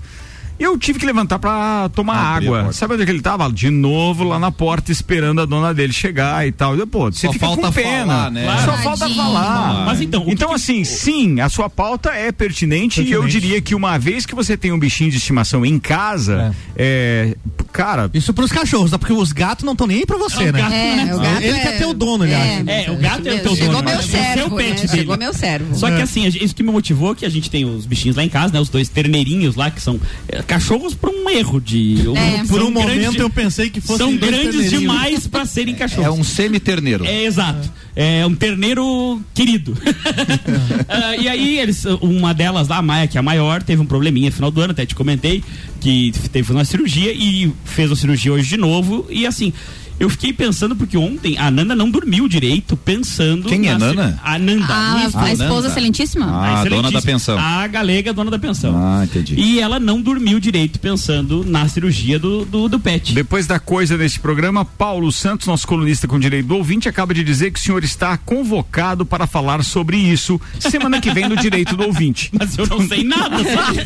Eu tive que levantar pra tomar Abrir água. Sabe onde é que ele tava? De novo lá na porta, esperando a dona dele chegar e tal. Eu, pô, você Só fica falta com pena. falar, né? Só Claro. falta Tadinho. falar. Mas então, que então que- assim, sim, a sua pauta é pertinente, e eu Pertinente. diria que uma vez que você tem um bichinho de estimação em casa, é, cara, Isso pros cachorros, tá? Porque os gatos não estão nem aí pra você, É, o né? gato, É, o gato Ele é- quer ter o dono, ele acha. É, o gato é o teu Chegou dono. meu você é servo, pet né? dele. Chegou meu servo. Só É. que assim, isso que me motivou que a gente tem os bichinhos lá em casa, né? Os dois terneirinhos lá, que são é, cachorros por um erro de. É. Por um momento grandes- eu pensei que fosse São grandes demais pra serem cachorros. É um semi-terneiro. É, exato. É um terneiro querido. Ah, e aí, eles, uma delas lá, a Maia, que é a maior, teve um probleminha no final do ano, até te comentei, que teve uma cirurgia e fez a cirurgia hoje de novo. E assim, eu fiquei pensando, porque ontem a Nanda não dormiu direito, pensando. Quem é na- Nana? A Nanda. A, minha a esposa. esposa Nanda. excelentíssima? Ah, A dona da pensão. A galega dona da pensão. Ah, entendi. E ela não dormiu direito pensando na cirurgia do, do, do pet. Depois da coisa deste programa, Paulo Santos, nosso colunista com direito do ouvinte, acaba de dizer que o senhor está convocado para falar sobre isso semana que vem no direito do ouvinte. Mas eu não sei nada. sabe?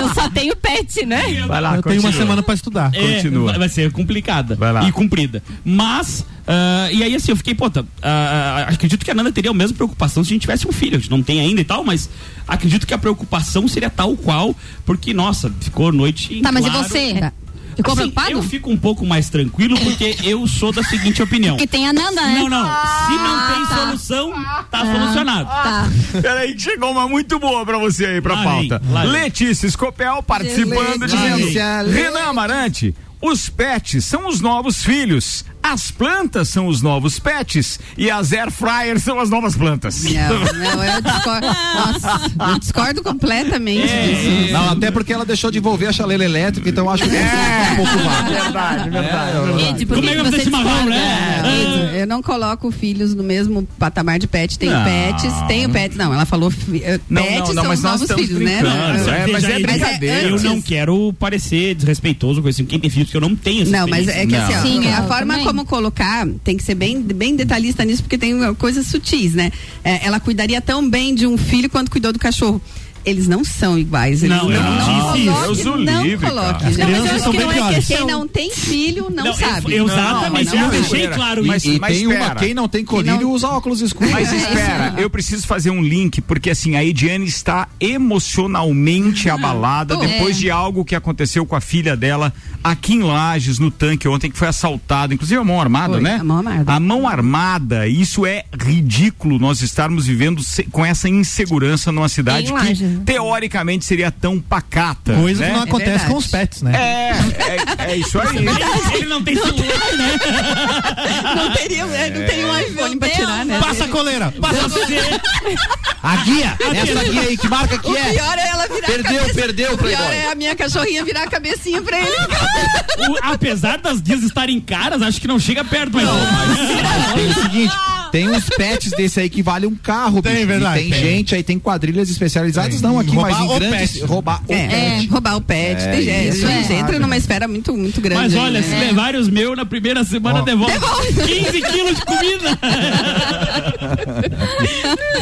Eu só tenho pet, né? Vai lá, Eu tenho uma continua. semana pra estudar. É, Continua. vai- vai ser complicada Vai lá. e cumprida. Mas, ah, e aí assim, eu fiquei, pô, tá, ah, acredito que a Nanda teria a mesma preocupação se a gente tivesse um filho. A gente não tem ainda e tal, mas acredito que a preocupação seria tal qual, porque, nossa, ficou noite. em Tá, mas claro. e você? Ficou Assim, preocupado? Eu fico um pouco mais tranquilo porque eu sou da seguinte opinião. Porque tem a Nanda, né? Não, não. Se não tem tá. solução, tá solucionado. Tá. Peraí, que chegou uma muito boa pra você aí, pra Lá pauta. vem. Letícia Scopel participando, dizendo: Letícia. Renan Amarante, os pets são os novos filhos, as plantas são os novos pets e as air fryers são as novas plantas. Não, não, eu discordo. Nossa, eu discordo completamente É, disso. Não, até porque ela deixou de envolver a chaleira elétrica, então eu acho que é um pouco vago. Verdade, verdade. Ed, por Como que é que que você chimarrão, discorda? né? Ed, Eu não coloco filhos no mesmo patamar de pet. Tenho Não. pets, tenho pets. Não, ela falou fi- eh, Não, pets não, não, são mas os novos filhos, né? é, mas é brincadeira. Eu não quero parecer desrespeitoso com esse quem tem filhos, porque eu não tenho Não, mas é que assim, ó, Sim, a forma também. Como colocar tem que ser bem, bem detalhista nisso, porque tem coisas sutis, né? É, ela cuidaria tão bem de um filho quanto cuidou do cachorro. Eles não são iguais. Eles Não, eu não disse isso. Deus o coloque, não livre, coloque. As gente. crianças são bem piores. Quem não tem filho não, Não, sabe. eu- exatamente, Não, eu não deixei claro Mas- E mas tem uma, espera. quem não tem colírio usa óculos escuros. Mas É, espera, isso. eu preciso fazer um link, porque assim, a Ediane está emocionalmente abalada tô. depois É. de algo que aconteceu com a filha dela aqui em Lages, no tanque ontem, que foi assaltada, inclusive a mão armada, Foi, né? a mão armada. A mão armada, isso é ridículo nós estarmos vivendo com essa insegurança numa cidade Em que Lages, teoricamente seria tão pacata. Coisa né? que não acontece verdade. com os pets, né? É, é, é isso aí. Ele, ele não tem celular, né? Não teria, é, não teria um iPhone pra tirar, né? Passa a coleira! Passa Você, A guia! Essa guia aí, que marca que O é? pior é ela virar Perdeu, a cabeça. perdeu, O pior Playboy. é a minha cachorrinha virar a cabecinha pra ele. o- apesar das guias estarem caras, acho que não chega perto, mas. Tem o seguinte, tem uns pets desse aí que vale um carro, Tem, bicho. E verdade, tem, tem. gente, aí tem quadrilhas especializadas, Tem. não aqui, Roubar mas em o grandes. pet. Roubar o É, pet. roubar o pet. É, tem gente, isso é gente, entra numa esfera muito, muito grande. Mas aí, olha, né? se levarem os meus na primeira semana, devolve 15 quilos de comida.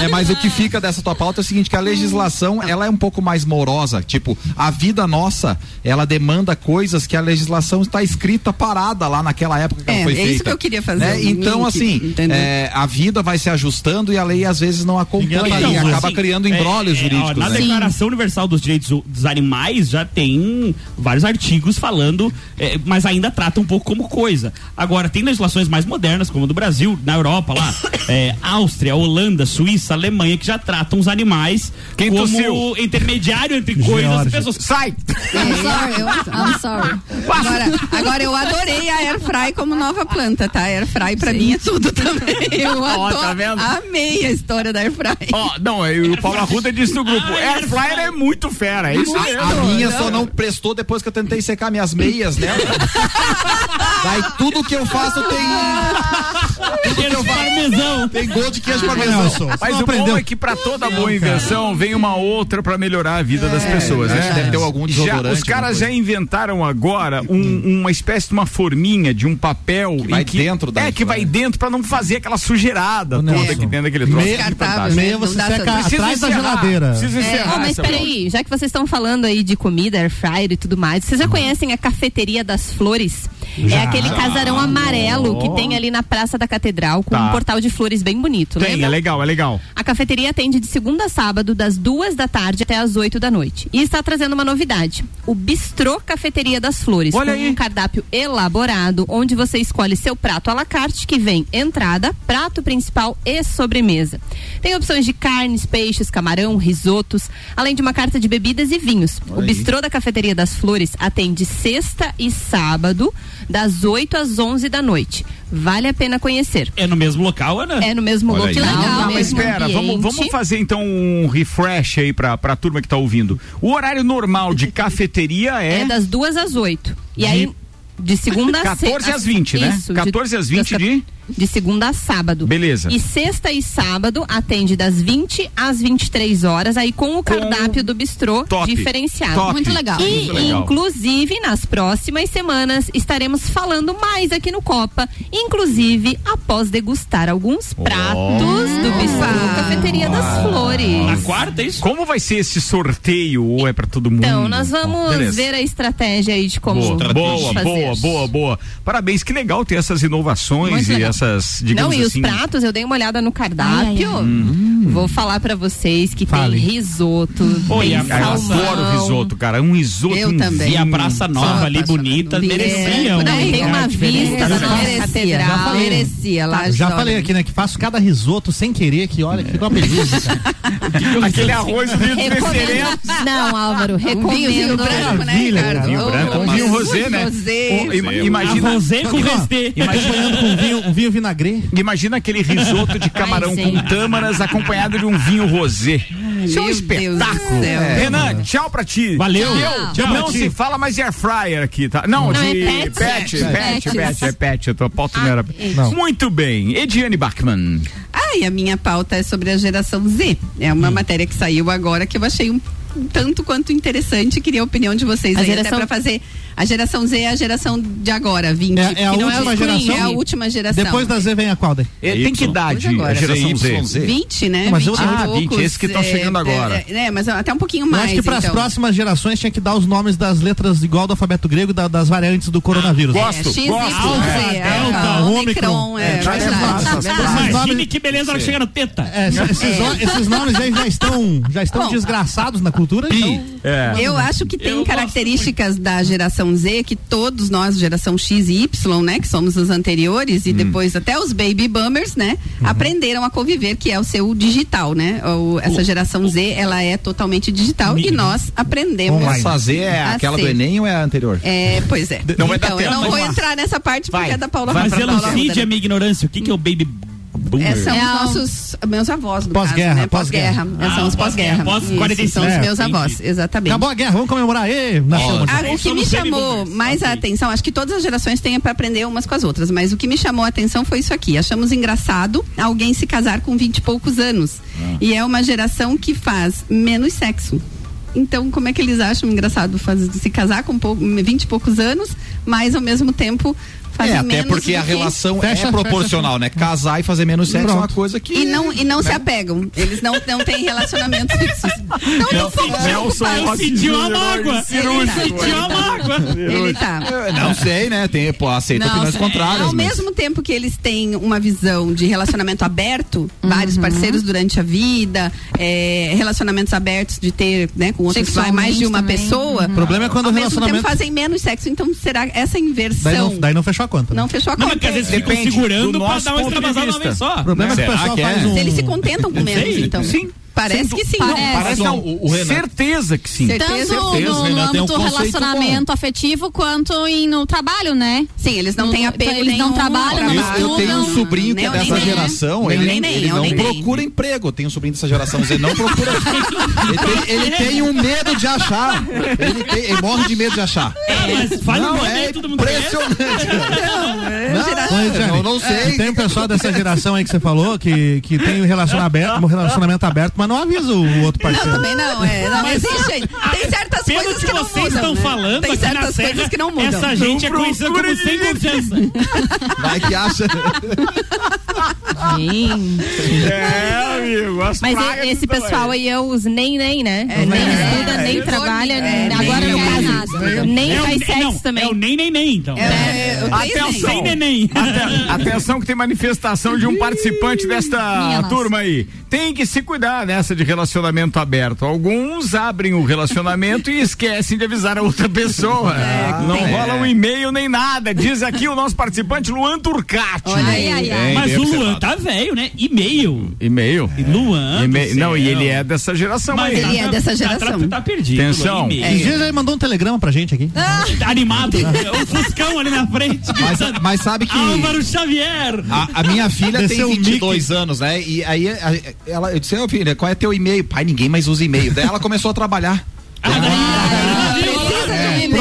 É, mas o que fica dessa tua pauta é o seguinte, que a legislação, ela é um pouco mais morosa, tipo, a vida nossa, ela demanda coisas que a legislação está escrita parada lá naquela época que É, ela foi é feita. isso que eu queria fazer, né? um Então, link, assim, entendeu? é, a vida vai se ajustando e a lei às vezes não acompanha Então, e acaba assim, criando embrólios é, é, jurídicos, ó, na né? Declaração Universal dos Direitos dos Animais já tem vários artigos falando, é, mas ainda trata um pouco como coisa. Agora, tem legislações mais modernas, como a do Brasil, na Europa lá, é, Áustria, Holanda, Suíça, Alemanha, que já tratam os animais Quem como tossiu? intermediário entre coisas e pessoas. Sai! I'm sorry, I'm sorry. Agora, agora eu adorei a Air Fry como nova planta, tá? Air Fry pra mim é tudo também. Eu Eu Ó, adoro, tá vendo? amei a história da Airfryer. Ó, não, e o Paulo Arruda disse no grupo, Air Fryer é muito fera, é isso A, mesmo. a minha só não prestou depois que eu tentei secar minhas meias nela. Daí tudo que eu faço tem. Tudo que eu faço tem gol de queijo parmesão. Mas o bom é que pra toda boa invenção vem uma outra pra melhorar a vida das pessoas, né? que deve ter algum já, Os caras já inventaram agora um- uma espécie de uma forminha de um papel que vai dentro da É que vai dentro pra não fazer aquela sujeirada toda Nelson, que dentro daquele troço. meia- fantástico. Meia você dá seca atrás da encerrar, geladeira. Precisa É, encerrar. ó, mas essa- peraí, já que vocês estão falando aí de comida, air fryer e tudo mais, vocês já Uhum. conhecem a Cafeteria das Flores? Já. É aquele casarão amarelo que tem ali na Praça da Catedral com Tá. um portal de flores bem bonito, Tem, lembra? é legal, é legal. A cafeteria atende de segunda a sábado, das duas da tarde até as 8 da noite. E está trazendo uma novidade: o Bistrô Cafeteria das Flores, Olha com aí. um cardápio elaborado, onde você escolhe seu prato à la carte, que vem entrada, prato principal e sobremesa. Tem opções de carnes, peixes, camarão, risotos, além de uma carta de bebidas e vinhos. o aí. Bistrô da Cafeteria das Flores atende sexta e sábado, das 8 às 11 da noite. Vale a pena conhecer. É no mesmo local, Ana? É no mesmo Olha local, Que Não, mas espera, vamos, ambiente. vamos fazer então um refresh aí pra, pra turma que tá ouvindo. O horário normal de cafeteria é. É das duas às oito. E aí, de segunda a 14 se- às 20, né? Isso, 14 às 20 das- de- De segunda a sábado. Beleza. E sexta e sábado atende das 20 às 23 horas, aí com o cardápio do bistrô Top, diferenciado. top. Muito legal. E, Muito legal. inclusive, nas próximas semanas estaremos falando mais aqui no Copa, inclusive após degustar alguns pratos do bistrô Cafeteria das Flores. Na quarta, é isso? Como vai ser esse sorteio ou é pra todo mundo? Então, nós vamos Beleza. ver a estratégia aí de como Boa, boa, fazer. boa, boa, boa. Parabéns, que legal ter essas inovações Muito e legal. Essas, digamos Não, e assim. os pratos, eu dei uma olhada no cardápio. Vou falar pra vocês que Fale. tem risoto, Oi, tem a- Eu salmão. adoro risoto, cara. Um risoto Eu um também. E a Praça Nova Só ali, bonita, É, merecia um. Não, e tem uma vista Já já catedral. falei. merecia lá. Já olha. falei aqui, né, que faço cada risoto sem querer, que olha, que uma beleza, cara. Aquele arroz de Recomendo. Não, Álvaro, recomendo. branco, né, cara. Vinho branco, um mas vinho rosé, né? rosé. Imagina, rosé com restê. Acompanhando com vinho, vinho vinagre. imagina aquele risoto de camarão Ai, com tâmaras acompanhado de um vinho rosé. Isso é um espetáculo. É, Renan, tchau pra ti. Valeu. Eu, Tchau não se fala mais de air fryer aqui, tá? Não, Não, de é pet, pet. pet, pet, é pet. A tua pauta não era. Não. Muito bem. Ediane Bachmann. Ah, e a minha pauta é sobre a geração Z. É uma matéria que saiu agora que eu achei um, um tanto quanto interessante. Queria a opinião de vocês A aí, geração- até pra fazer. A geração Z é a geração de agora, 20. É, é a que não última o Screen, geração? É a última geração. Depois da Z vem a qual daí? Eh, Tem que idade agora. a geração Z? ZYZ. 20, né? Mas eu- 20 e Ah, 20, poucos, esses que estão é, chegando agora. É, é, mas até um pouquinho Eu mais. acho que para as então. próximas gerações tinha que dar os nomes das letras igual do alfabeto grego da- das variantes do coronavírus. Gosto, É, X, gosto. É, é, é, Ômicron. Omicron, é, É. Imagine que beleza que chega no teta. É, esses, esses no- esses nomes aí já estão, já estão Bom, desgraçados na cultura. Então, É. Eu acho que tem Eu características da geração Z que todos nós, geração X e Y, né, que somos os anteriores Hum. e depois até os baby boomers, né, Uhum. aprenderam a conviver, que é o seu digital, né? O- essa geração Z, ela é totalmente digital e nós aprendemos. Essa Z é a aquela do ser. Enem ou é a anterior? É, pois é. Não vai dar então, eu tempo, não vou vamos lá. entrar nessa parte porque Vai. é da Paula Mas elucide a minha ignorância. O que, que é o baby boomer? É, são É os nossos, meus avós, no Pós-guerra, caso, né? pós-guerra. Pós-guerra. É, são Ah, os pós-guerra. pós-guerra, Isso, 45. São os meus entendi. avós, exatamente. acabou a guerra, vamos comemorar. Nasceu uma- Ah, o que me chamou boomers. mais a atenção, acho que todas as gerações têm para aprender umas com as outras, mas o que me chamou a atenção foi isso aqui. Achamos engraçado alguém se casar com 20 e poucos anos. Ah. E é uma geração que faz menos sexo. Então, como é que eles acham engraçado faz- se casar com pou- 20 e poucos anos, mas ao mesmo tempo fazem É, até menos porque a relação Fecha, é proporcional, né? Casar e fazer menos sexo é uma Pronto. coisa que. E não, e não se apegam. Eles não, não têm relacionamentos fixos. Então, não preocupados. Rossi Sentiu a mágoa. Sentiu a mágoa. Ele tá. Não sei, né? Tem, pô, aceita Não, opiniões é, contrárias. Ao mas- mesmo tempo que eles têm uma visão de relacionamento aberto, vários parceiros durante a vida, é, relacionamentos abertos de ter, né, com outras vai mais de uma também. pessoa. O problema é quando ao o mesmo tempo relacionamento. fazem menos sexo, então será essa inversão Daí não, daí não fechou a conta. né? não fechou a Não, conta? mas que às vezes ficam Depende segurando do pra nosso dar uma extravasada uma vez só. O problema é que o pessoal que é? faz um. Eles se contentam com menos, então. Sim. Parece que sim. Não, Parece. parece não. O- o Certeza que sim. Certeza. Tanto certeza, no, Renan, no um âmbito conceito relacionamento afetivo quanto em, no trabalho, né? Sim, eles não No- têm apego então, eles não trabalham, não trabalho. Eu, eu tenho um sobrinho que é dessa nem- geração, nem- ele, nem- ele não nem- procura emprego. Eu tenho um sobrinho dessa geração, ele não procura. ele, tem, ele tem um medo de achar. Ele, tem- ele morre de medo de achar. É, mas fale não, é impressionante. Não, é, não sei. Tem um pessoal dessa geração aí que você falou que, que tem um relacionamento aberto, um relacionamento aberto, mas não avisa o outro Não, parceiro. também não, é. Não existe. Tem certas Pelo coisas que, que não vocês mudam. estão né? falando Tem aqui na certas Serra, coisas que não mudam. essa gente é conhecida como sem confiança. Vai que acha. É, amigo. As Mas esse pessoal aí é os nem nem, né? É, nem é, estuda, é, nem é, trabalha, é, agora nem no faz caso, nada. nem É o faz sexo não, também. É o nem nem nem, então. É, nem. Atenção. Neném. Aten- Atenção que tem manifestação de um participante desta turma aí. Tem que se cuidar nessa de relacionamento aberto. Alguns abrem o relacionamento e esquecem de avisar a outra pessoa. Não rola um e-mail nem nada. Diz aqui o nosso participante Luan Turcati. Olha aí. Ai, ai, ai. Mas o Luan observado. Tá velho, né? E-mail. E-mail. Luan. E-mail- do Não, e ele é dessa geração Mas aí. ele é dessa geração. Tá, tá perdido. Atenção. Luan. Esses dias ele mandou um telegrama pra gente aqui. Tá animado. o Fuscão ali na frente. Mas, mas sabe que. Álvaro Xavier. A, a minha filha Desceu tem 22 anos, né? E aí a- ela, eu disse, ô filha, qual é teu e-mail? Pai, ninguém mais usa e-mail. Daí ela começou a trabalhar. De um e-mail.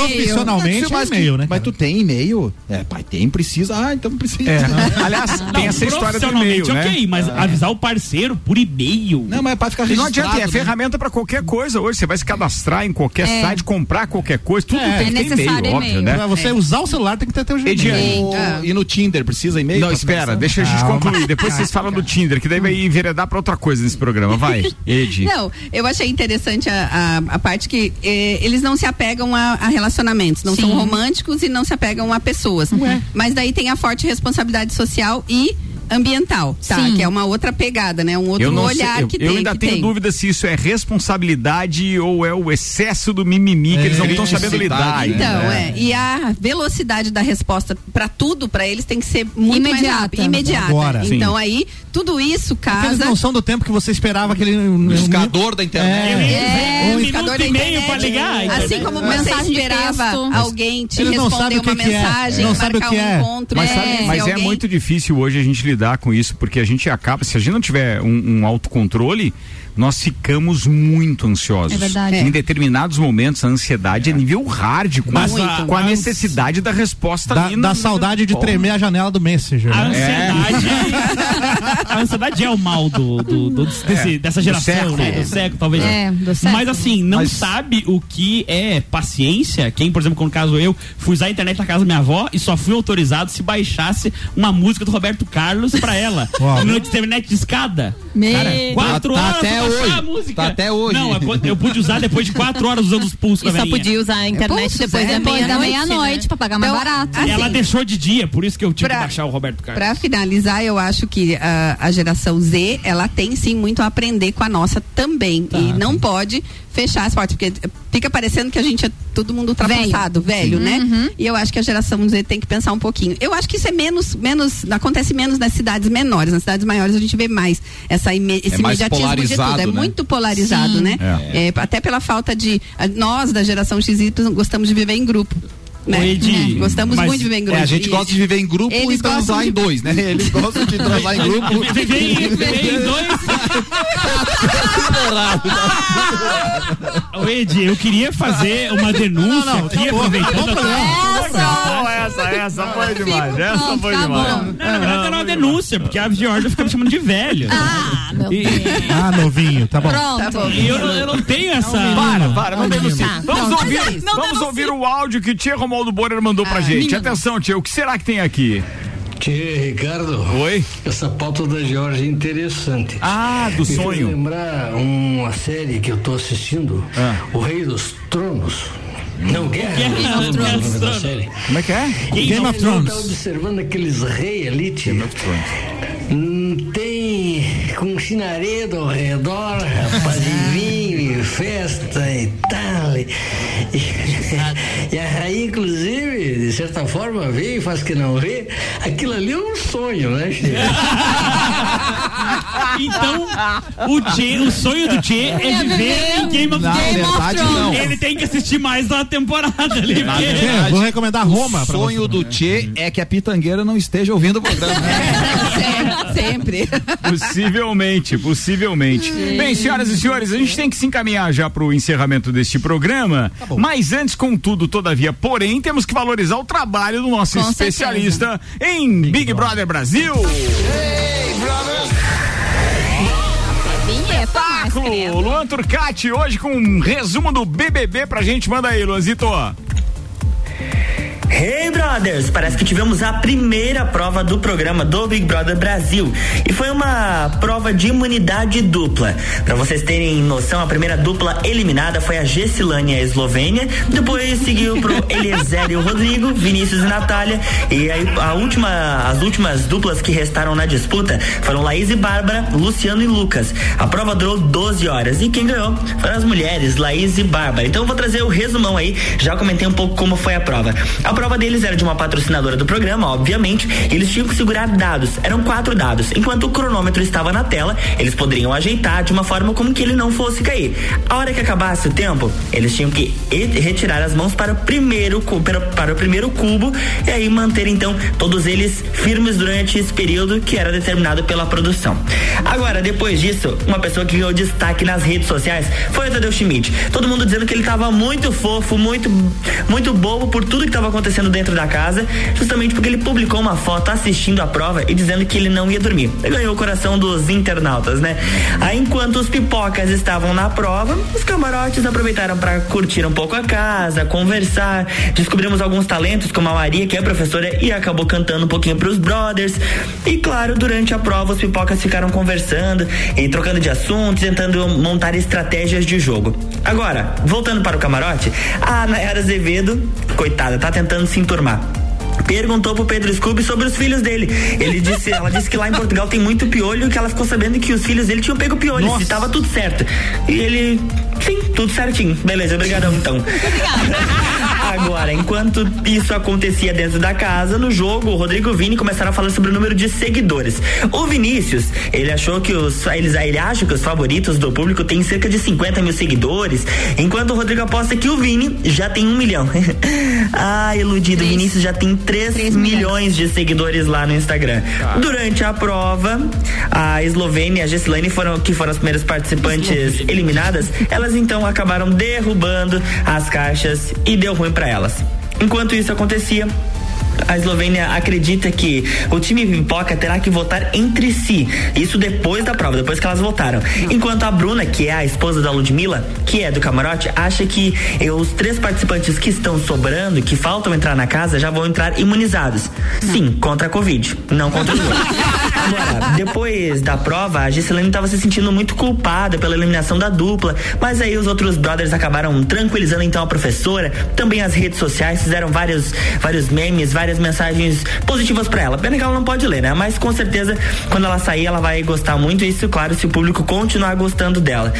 Profissionalmente é mas, e-mail, né? Mas tu tem e-mail? É, pai, tem, precisa. Ah, então precisa. É. Aliás, tem essa história do e-mail, profissionalmente, né? ok, mas avisar o parceiro por e-mail. Não, mas é pra ficar não adianta, é né? ferramenta pra qualquer coisa hoje. Você vai se cadastrar em qualquer É. site, comprar qualquer coisa, tudo É, tem é que ter e-mail, óbvio, né? Pra você usar o celular tem que ter teu Gmail. E no Tinder, precisa e-mail? Não, espera, deixa a gente concluir. Depois vocês falam do Tinder, que daí vai enveredar pra outra coisa nesse programa. Vai, Edi. Não, eu achei interessante a, parte que eh, eles não se apegam a, a relacionamentos, não Sim. são românticos e não se apegam a pessoas. Mas daí tem a forte responsabilidade social e ambiental, tá? Sim. Que é uma outra pegada, né? Um outro Eu, não sei, olhar eu, que eu tem. ainda que tenho tem. dúvida se isso é responsabilidade ou é o excesso do mimimi que É, eles não estão sabendo lidar. né? Então, é. E a velocidade da resposta pra tudo, pra eles, tem que ser muito mais Imediata. rápida, imediata. Agora. Então aí, tudo isso Porque eles casa. não são do tempo que você esperava aquele. O discador da internet. É, um o minuto indicador da e meio internet. pra ligar. Assim entendeu? como você esperava alguém te Eles responder o uma que que é. mensagem, Não o que um é. encontro. Mas, sabe, conhecer mas é alguém. muito difícil hoje a gente lidar com isso, porque a gente acaba, se a gente não tiver um, um autocontrole, nós ficamos muito ansiosos. É verdade. Em determinados momentos, a ansiedade é nível hard, com, Mas a, a- com a a- necessidade da resposta Da, ali. da no- saudade de tremer a janela do Messenger. A né? ansiedade. A ansiedade é o mal do, do- do- desse- dessa geração, século. né? Do século, talvez. É, do século. Mas assim, não Mas- sabe o que é paciência. Quem, por exemplo, no caso eu, fui usar a internet na casa da minha avó e só fui autorizado se baixasse uma música do Roberto Carlos pra ela. Uau. No internet de escada. Meu Cara, quatro Tá- tá horas até hoje. a música. Tá até hoje. Não, eu, eu pude usar depois de quatro horas usando os pulsos E só podia usar a internet pulsos, depois é, da Depois da meia-noite. meia-noite, né? pra pagar mais Então, barato. assim, Ela deixou de dia, por isso que eu tive Pra- que baixar o Roberto Carlos. Pra finalizar, eu acho que a, a geração Z, ela tem sim muito a aprender com a nossa também. Tá, e não pode fechar as portas, porque fica parecendo que a gente é todo mundo ultrapassado, velho, né? Uhum. E eu acho que a geração Z tem que pensar um pouquinho. Eu acho que isso é menos, menos, acontece menos nas cidades menores. Nas cidades maiores a gente vê mais essa ime- esse É mais imediatismo de tudo. É né? muito polarizado, Sim. né? É, até pela falta de. Nós, da geração XY, gostamos de viver em grupo. Né? Edi, Né? Gostamos mas- muito de viver em grupo. É, a gente gosta de viver em grupo Eles e transar gostam de- em dois, né? Eles gostam de transar em grupo. Vem, vem dois. Ô Ed, eu queria fazer uma denúncia aqui, aproveitando. Não, essa, essa foi demais. Essa Pronto, foi tá demais. bom. Não, na verdade era uma denúncia, porque a Aves de Ordem fica me chamando de velho. Ah, meu E-. Ah, novinho, tá bom. Pronto. E eu, não- eu não tenho essa. Para, para, não denuncia. Tá. Vamos, Não, ouvir, é vamos ouvir o áudio que Tia Romualdo Borer mandou pra gente. Atenção, Tia, o que será que tem aqui? Tchê, Ricardo. Oi? Essa pauta da Georgia é interessante. Ah, do Me sonho. lembrar uma série que eu tô assistindo, Ah. O Rei dos Tronos. Não, Guerra Guerra dos dos Tronos, o nome da série. Como é que é? Game of Thrones. observando aqueles reis ali, tia. Hum, Tem com chinaredo ao redor, rapaz, e vinho, e festa e tal. E- E, a Raí, inclusive, de certa forma, vê e faz que não vê. Aquilo ali é um sonho, né, Che? Então, o, Tchê, o sonho do Tchê é viver em Game of Na Thrones. verdade, não. Ele tem que assistir mais da temporada ali. Na verdade, vou recomendar Roma O pra sonho do Tchê é que a pitangueira não esteja ouvindo o programa. Sempre. Possivelmente, possivelmente. Bem, senhoras e senhores, a gente tem que se encaminhar já para o encerramento deste programa. mas antes, contudo, todavia, porém, temos que valorizar o trabalho do nosso Com especialista em Big, Brother Brasil. Vinheta, mais Espetáculo! Luan Turcati, hoje com um resumo do BBB pra gente. Manda aí, Luanzito. Hey Brothers! Parece que tivemos a primeira prova do programa do Big Brother Brasil. E foi uma prova de imunidade dupla. Para vocês terem noção, a primeira dupla eliminada foi a Gessilane e a Eslovênia. Depois seguiu pro Eliezer e o Rodrigo, Vinícius e Natália. E aí a última, as últimas duplas que restaram na disputa foram Laís e Bárbara, Luciano e Lucas. A prova durou 12 horas. E quem ganhou foram as mulheres, Laís e Bárbara. Então eu vou trazer o resumão aí. Já comentei um pouco como foi a prova. A prova deles era de uma patrocinadora do programa, obviamente. e Eles tinham que segurar dados. Eram quatro dados. Enquanto o cronômetro estava na tela, eles poderiam ajeitar de uma forma como que ele não fosse cair. A hora que acabasse o tempo, eles tinham que retirar as mãos para o primeiro para o primeiro cubo e aí manter então todos eles firmes durante esse período que era determinado pela produção. Agora, depois disso, uma pessoa que ganhou destaque nas redes sociais foi o Tadeu Schmidt. Todo mundo dizendo que ele estava muito fofo, muito muito bobo por tudo que estava acontecendo dentro da casa, justamente porque ele publicou uma foto assistindo a prova e dizendo que ele não ia dormir. Ganhou o coração dos internautas, né? Aí enquanto os pipocas estavam na prova, os camarotes aproveitaram para curtir um pouco a casa, conversar. Descobrimos alguns talentos, como a Maria, que é professora e acabou cantando um pouquinho pros brothers. E claro, durante a prova, os pipocas ficaram conversando e trocando de assunto, tentando montar estratégias de jogo. Agora, voltando para o camarote, a Nayara Azevedo, coitada, tá tentando se enturmar. Perguntou pro Pedro Scooby sobre os filhos dele. Ele disse, ela disse que lá em Portugal tem muito piolho e que ela ficou sabendo que os filhos dele tinham pego piolho, e tava tudo certo. E ele, sim, tudo certinho. Beleza, obrigadão então. Agora, enquanto isso acontecia dentro da casa, no jogo, o Rodrigo e o Vini começaram a falar sobre o número de seguidores. O Vinícius, ele achou que os. Eles, ele acha que os favoritos do público têm cerca de 50 mil seguidores, enquanto o Rodrigo aposta que o Vini já tem um milhão. ah, iludido, o Vinícius já tem 3, milhões de seguidores lá no Instagram. Durante a prova, a Eslovênia e a Gessilane foram, que foram as primeiras participantes eliminadas, elas então acabaram derrubando as caixas e deu ruim pra elas. Enquanto isso acontecia, a Eslovênia acredita que o time Pipoca terá que votar entre si. Isso depois da prova, depois que elas votaram. Enquanto a Bruna, que é a esposa da Ludmilla, que é do camarote, acha que os três participantes que estão sobrando, que faltam entrar na casa, já vão entrar imunizados. Sim, contra a Covid, não contra. Agora, depois da prova, a Gisselene estava se sentindo muito culpada pela eliminação da dupla, mas aí os outros brothers acabaram tranquilizando então a professora. Também as redes sociais fizeram vários, vários memes, várias mensagens positivas para ela. Pena que ela não pode ler, né? Mas com certeza, quando ela sair, ela vai gostar muito. Isso, claro, se o público continuar gostando dela.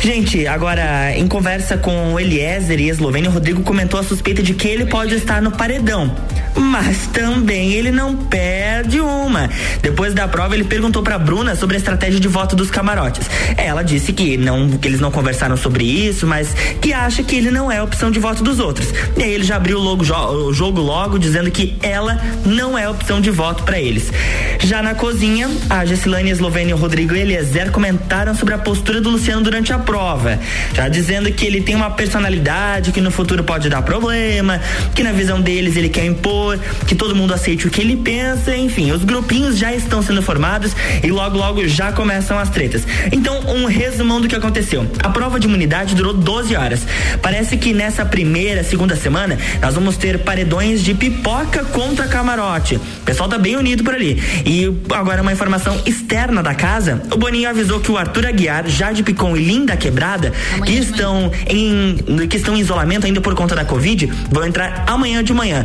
Gente, agora, em conversa com o Eliezer e Eslovênia, o Rodrigo comentou a suspeita de que ele pode estar no paredão. Mas também ele não perde uma. Depois da prova, ele perguntou pra Bruna sobre a estratégia de voto dos camarotes. Ela disse que, não, que eles não conversaram sobre isso, mas que acha que ele não é a opção de voto dos outros. E aí ele já abriu o, logo, o jogo logo, dizendo que ela não é a opção de voto pra eles. Já na cozinha, a Gessilane, Eslovênia, Rodrigo e Eliezer comentaram sobre a postura do Luciano durante a prova. Já dizendo que ele tem uma personalidade que no futuro pode dar problema, que na visão deles ele quer impor, que todo mundo aceite o que ele pensa, enfim, os grupinhos já estão sendo formados e logo logo já começam as tretas. Então, um resumão do que aconteceu. A prova de imunidade durou 12 horas. Parece que nessa primeira, segunda semana, nós vamos ter paredões de pipoca contra camarote. O pessoal tá bem unido por ali. E agora uma informação externa da casa, o Boninho avisou que o Arthur Aguiar, Jade Picon e Linda Quebrada, que estão em que estão em isolamento ainda por conta da Covid, vão entrar amanhã de manhã.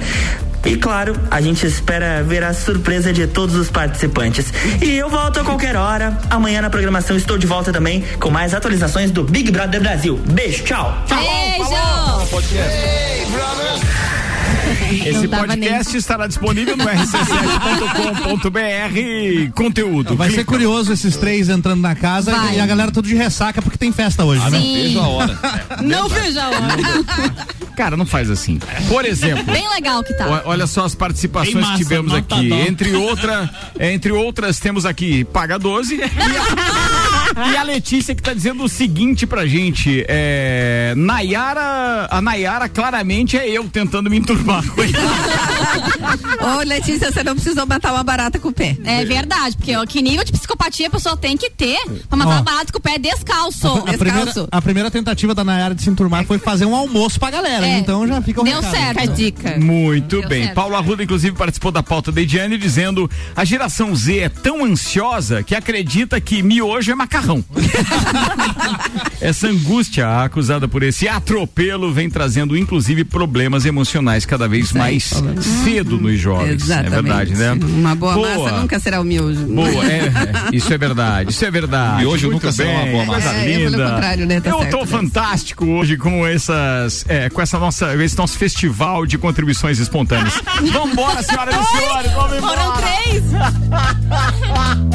E claro, a gente espera ver a surpresa de todos os participantes. E eu volto a qualquer hora. Amanhã na programação estou de volta também com mais atualizações do Big Brother Brasil. Beijo, tchau. Tchau. Esse podcast estará disponível no rc7.com.br. Conteúdo. Vai ser curioso esses três entrando na casa Vai. e a galera tudo de ressaca porque tem festa hoje, né? Sim. Vejo a hora. Não vejo a hora. Cara, não faz assim. Por exemplo. Bem legal que tá. Olha só as participações massa, que tivemos aqui. dó. Entre, outra, entre outras, temos aqui Paga 12 e a, e a Letícia que tá dizendo o seguinte pra gente. É, Nayara, a Nayara claramente é eu tentando me enturmar. Ô, Letícia, você não precisou matar uma barata com o pé. É verdade, porque ó, que nível de psicopatia a pessoa tem que ter pra matar Ó. uma barata com o pé descalço. A primeira, a primeira tentativa da Nayara de se enturmar foi fazer um almoço pra galera. É. Então já fica o Deu recado. certo. Fica a dica. Muito Deu bem. certo. Paulo Arruda, inclusive, participou da pauta da Ediane dizendo a geração Z é tão ansiosa que acredita que miojo é macarrão. Essa angústia acusada por esse atropelo vem trazendo, inclusive, problemas emocionais cada vez mais cedo nos jovens. Exatamente. É verdade, né? Uma boa, massa nunca será o miojo. Boa, é, é, isso é verdade, isso é verdade. E hoje Muito nunca será bem, uma boa massa. É, pelo linda. contrário, né? Tá Eu certo, tô né? fantástico hoje com essas, é, com essa nossa, esse nosso festival de contribuições espontâneas. Vambora, senhoras e senhores, vamos embora. Foram três.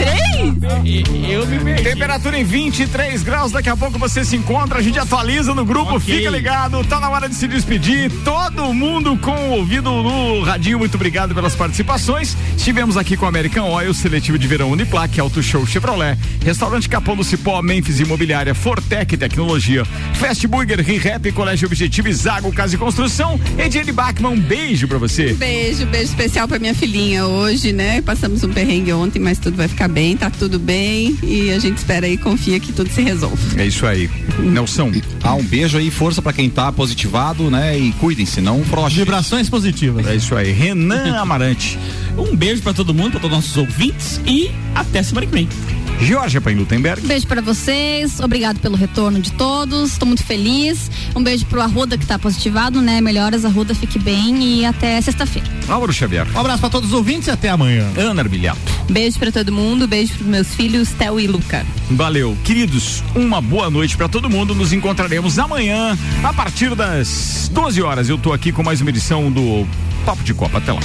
Eu me peguei. Temperatura em 23 graus, daqui a pouco você se encontra, a gente atualiza no grupo, Ok. fica ligado, tá na hora de se despedir. Todo mundo com o ouvido no radinho, muito obrigado pelas participações. Estivemos aqui com a American Oil, seletivo de verão Uniplac, Auto Show Chevrolet, Restaurante Capão do Cipó, Memphis Imobiliária, Fortec Tecnologia, Fast Burger, ReHap, Colégio Objetivo, Zago Casa e Construção. Ediane Bachmann, um beijo pra você. Beijo, beijo especial pra minha filhinha hoje, né? Passamos um perrengue ontem, mas tudo vai ficar bem, tá tudo bem e a gente espera e confia que tudo se resolve. É isso aí. Nelson. Ah, um beijo aí, força pra quem tá positivado, né? E cuidem-se, não froche. Vibrações positivas. É isso aí. Renan Amarante. Um beijo pra todo mundo, pra todos os nossos ouvintes e até semana que vem. Georgia Painlutenberg. Beijo pra vocês, obrigado pelo retorno de todos, tô muito feliz. Um beijo pro Arruda que tá positivado, né? Melhoras, Arruda, fique bem e até sexta-feira. Álvaro Xavier. Um abraço pra todos os ouvintes e até amanhã. Ana Arbilhato. Beijo pra todo mundo, beijo pros meus filhos, Theo e Luca. Valeu. Queridos, uma boa noite pra todo mundo. Nos encontraremos amanhã, a partir das 12 horas. Eu tô aqui com mais uma edição do Papo de Copa. Até lá.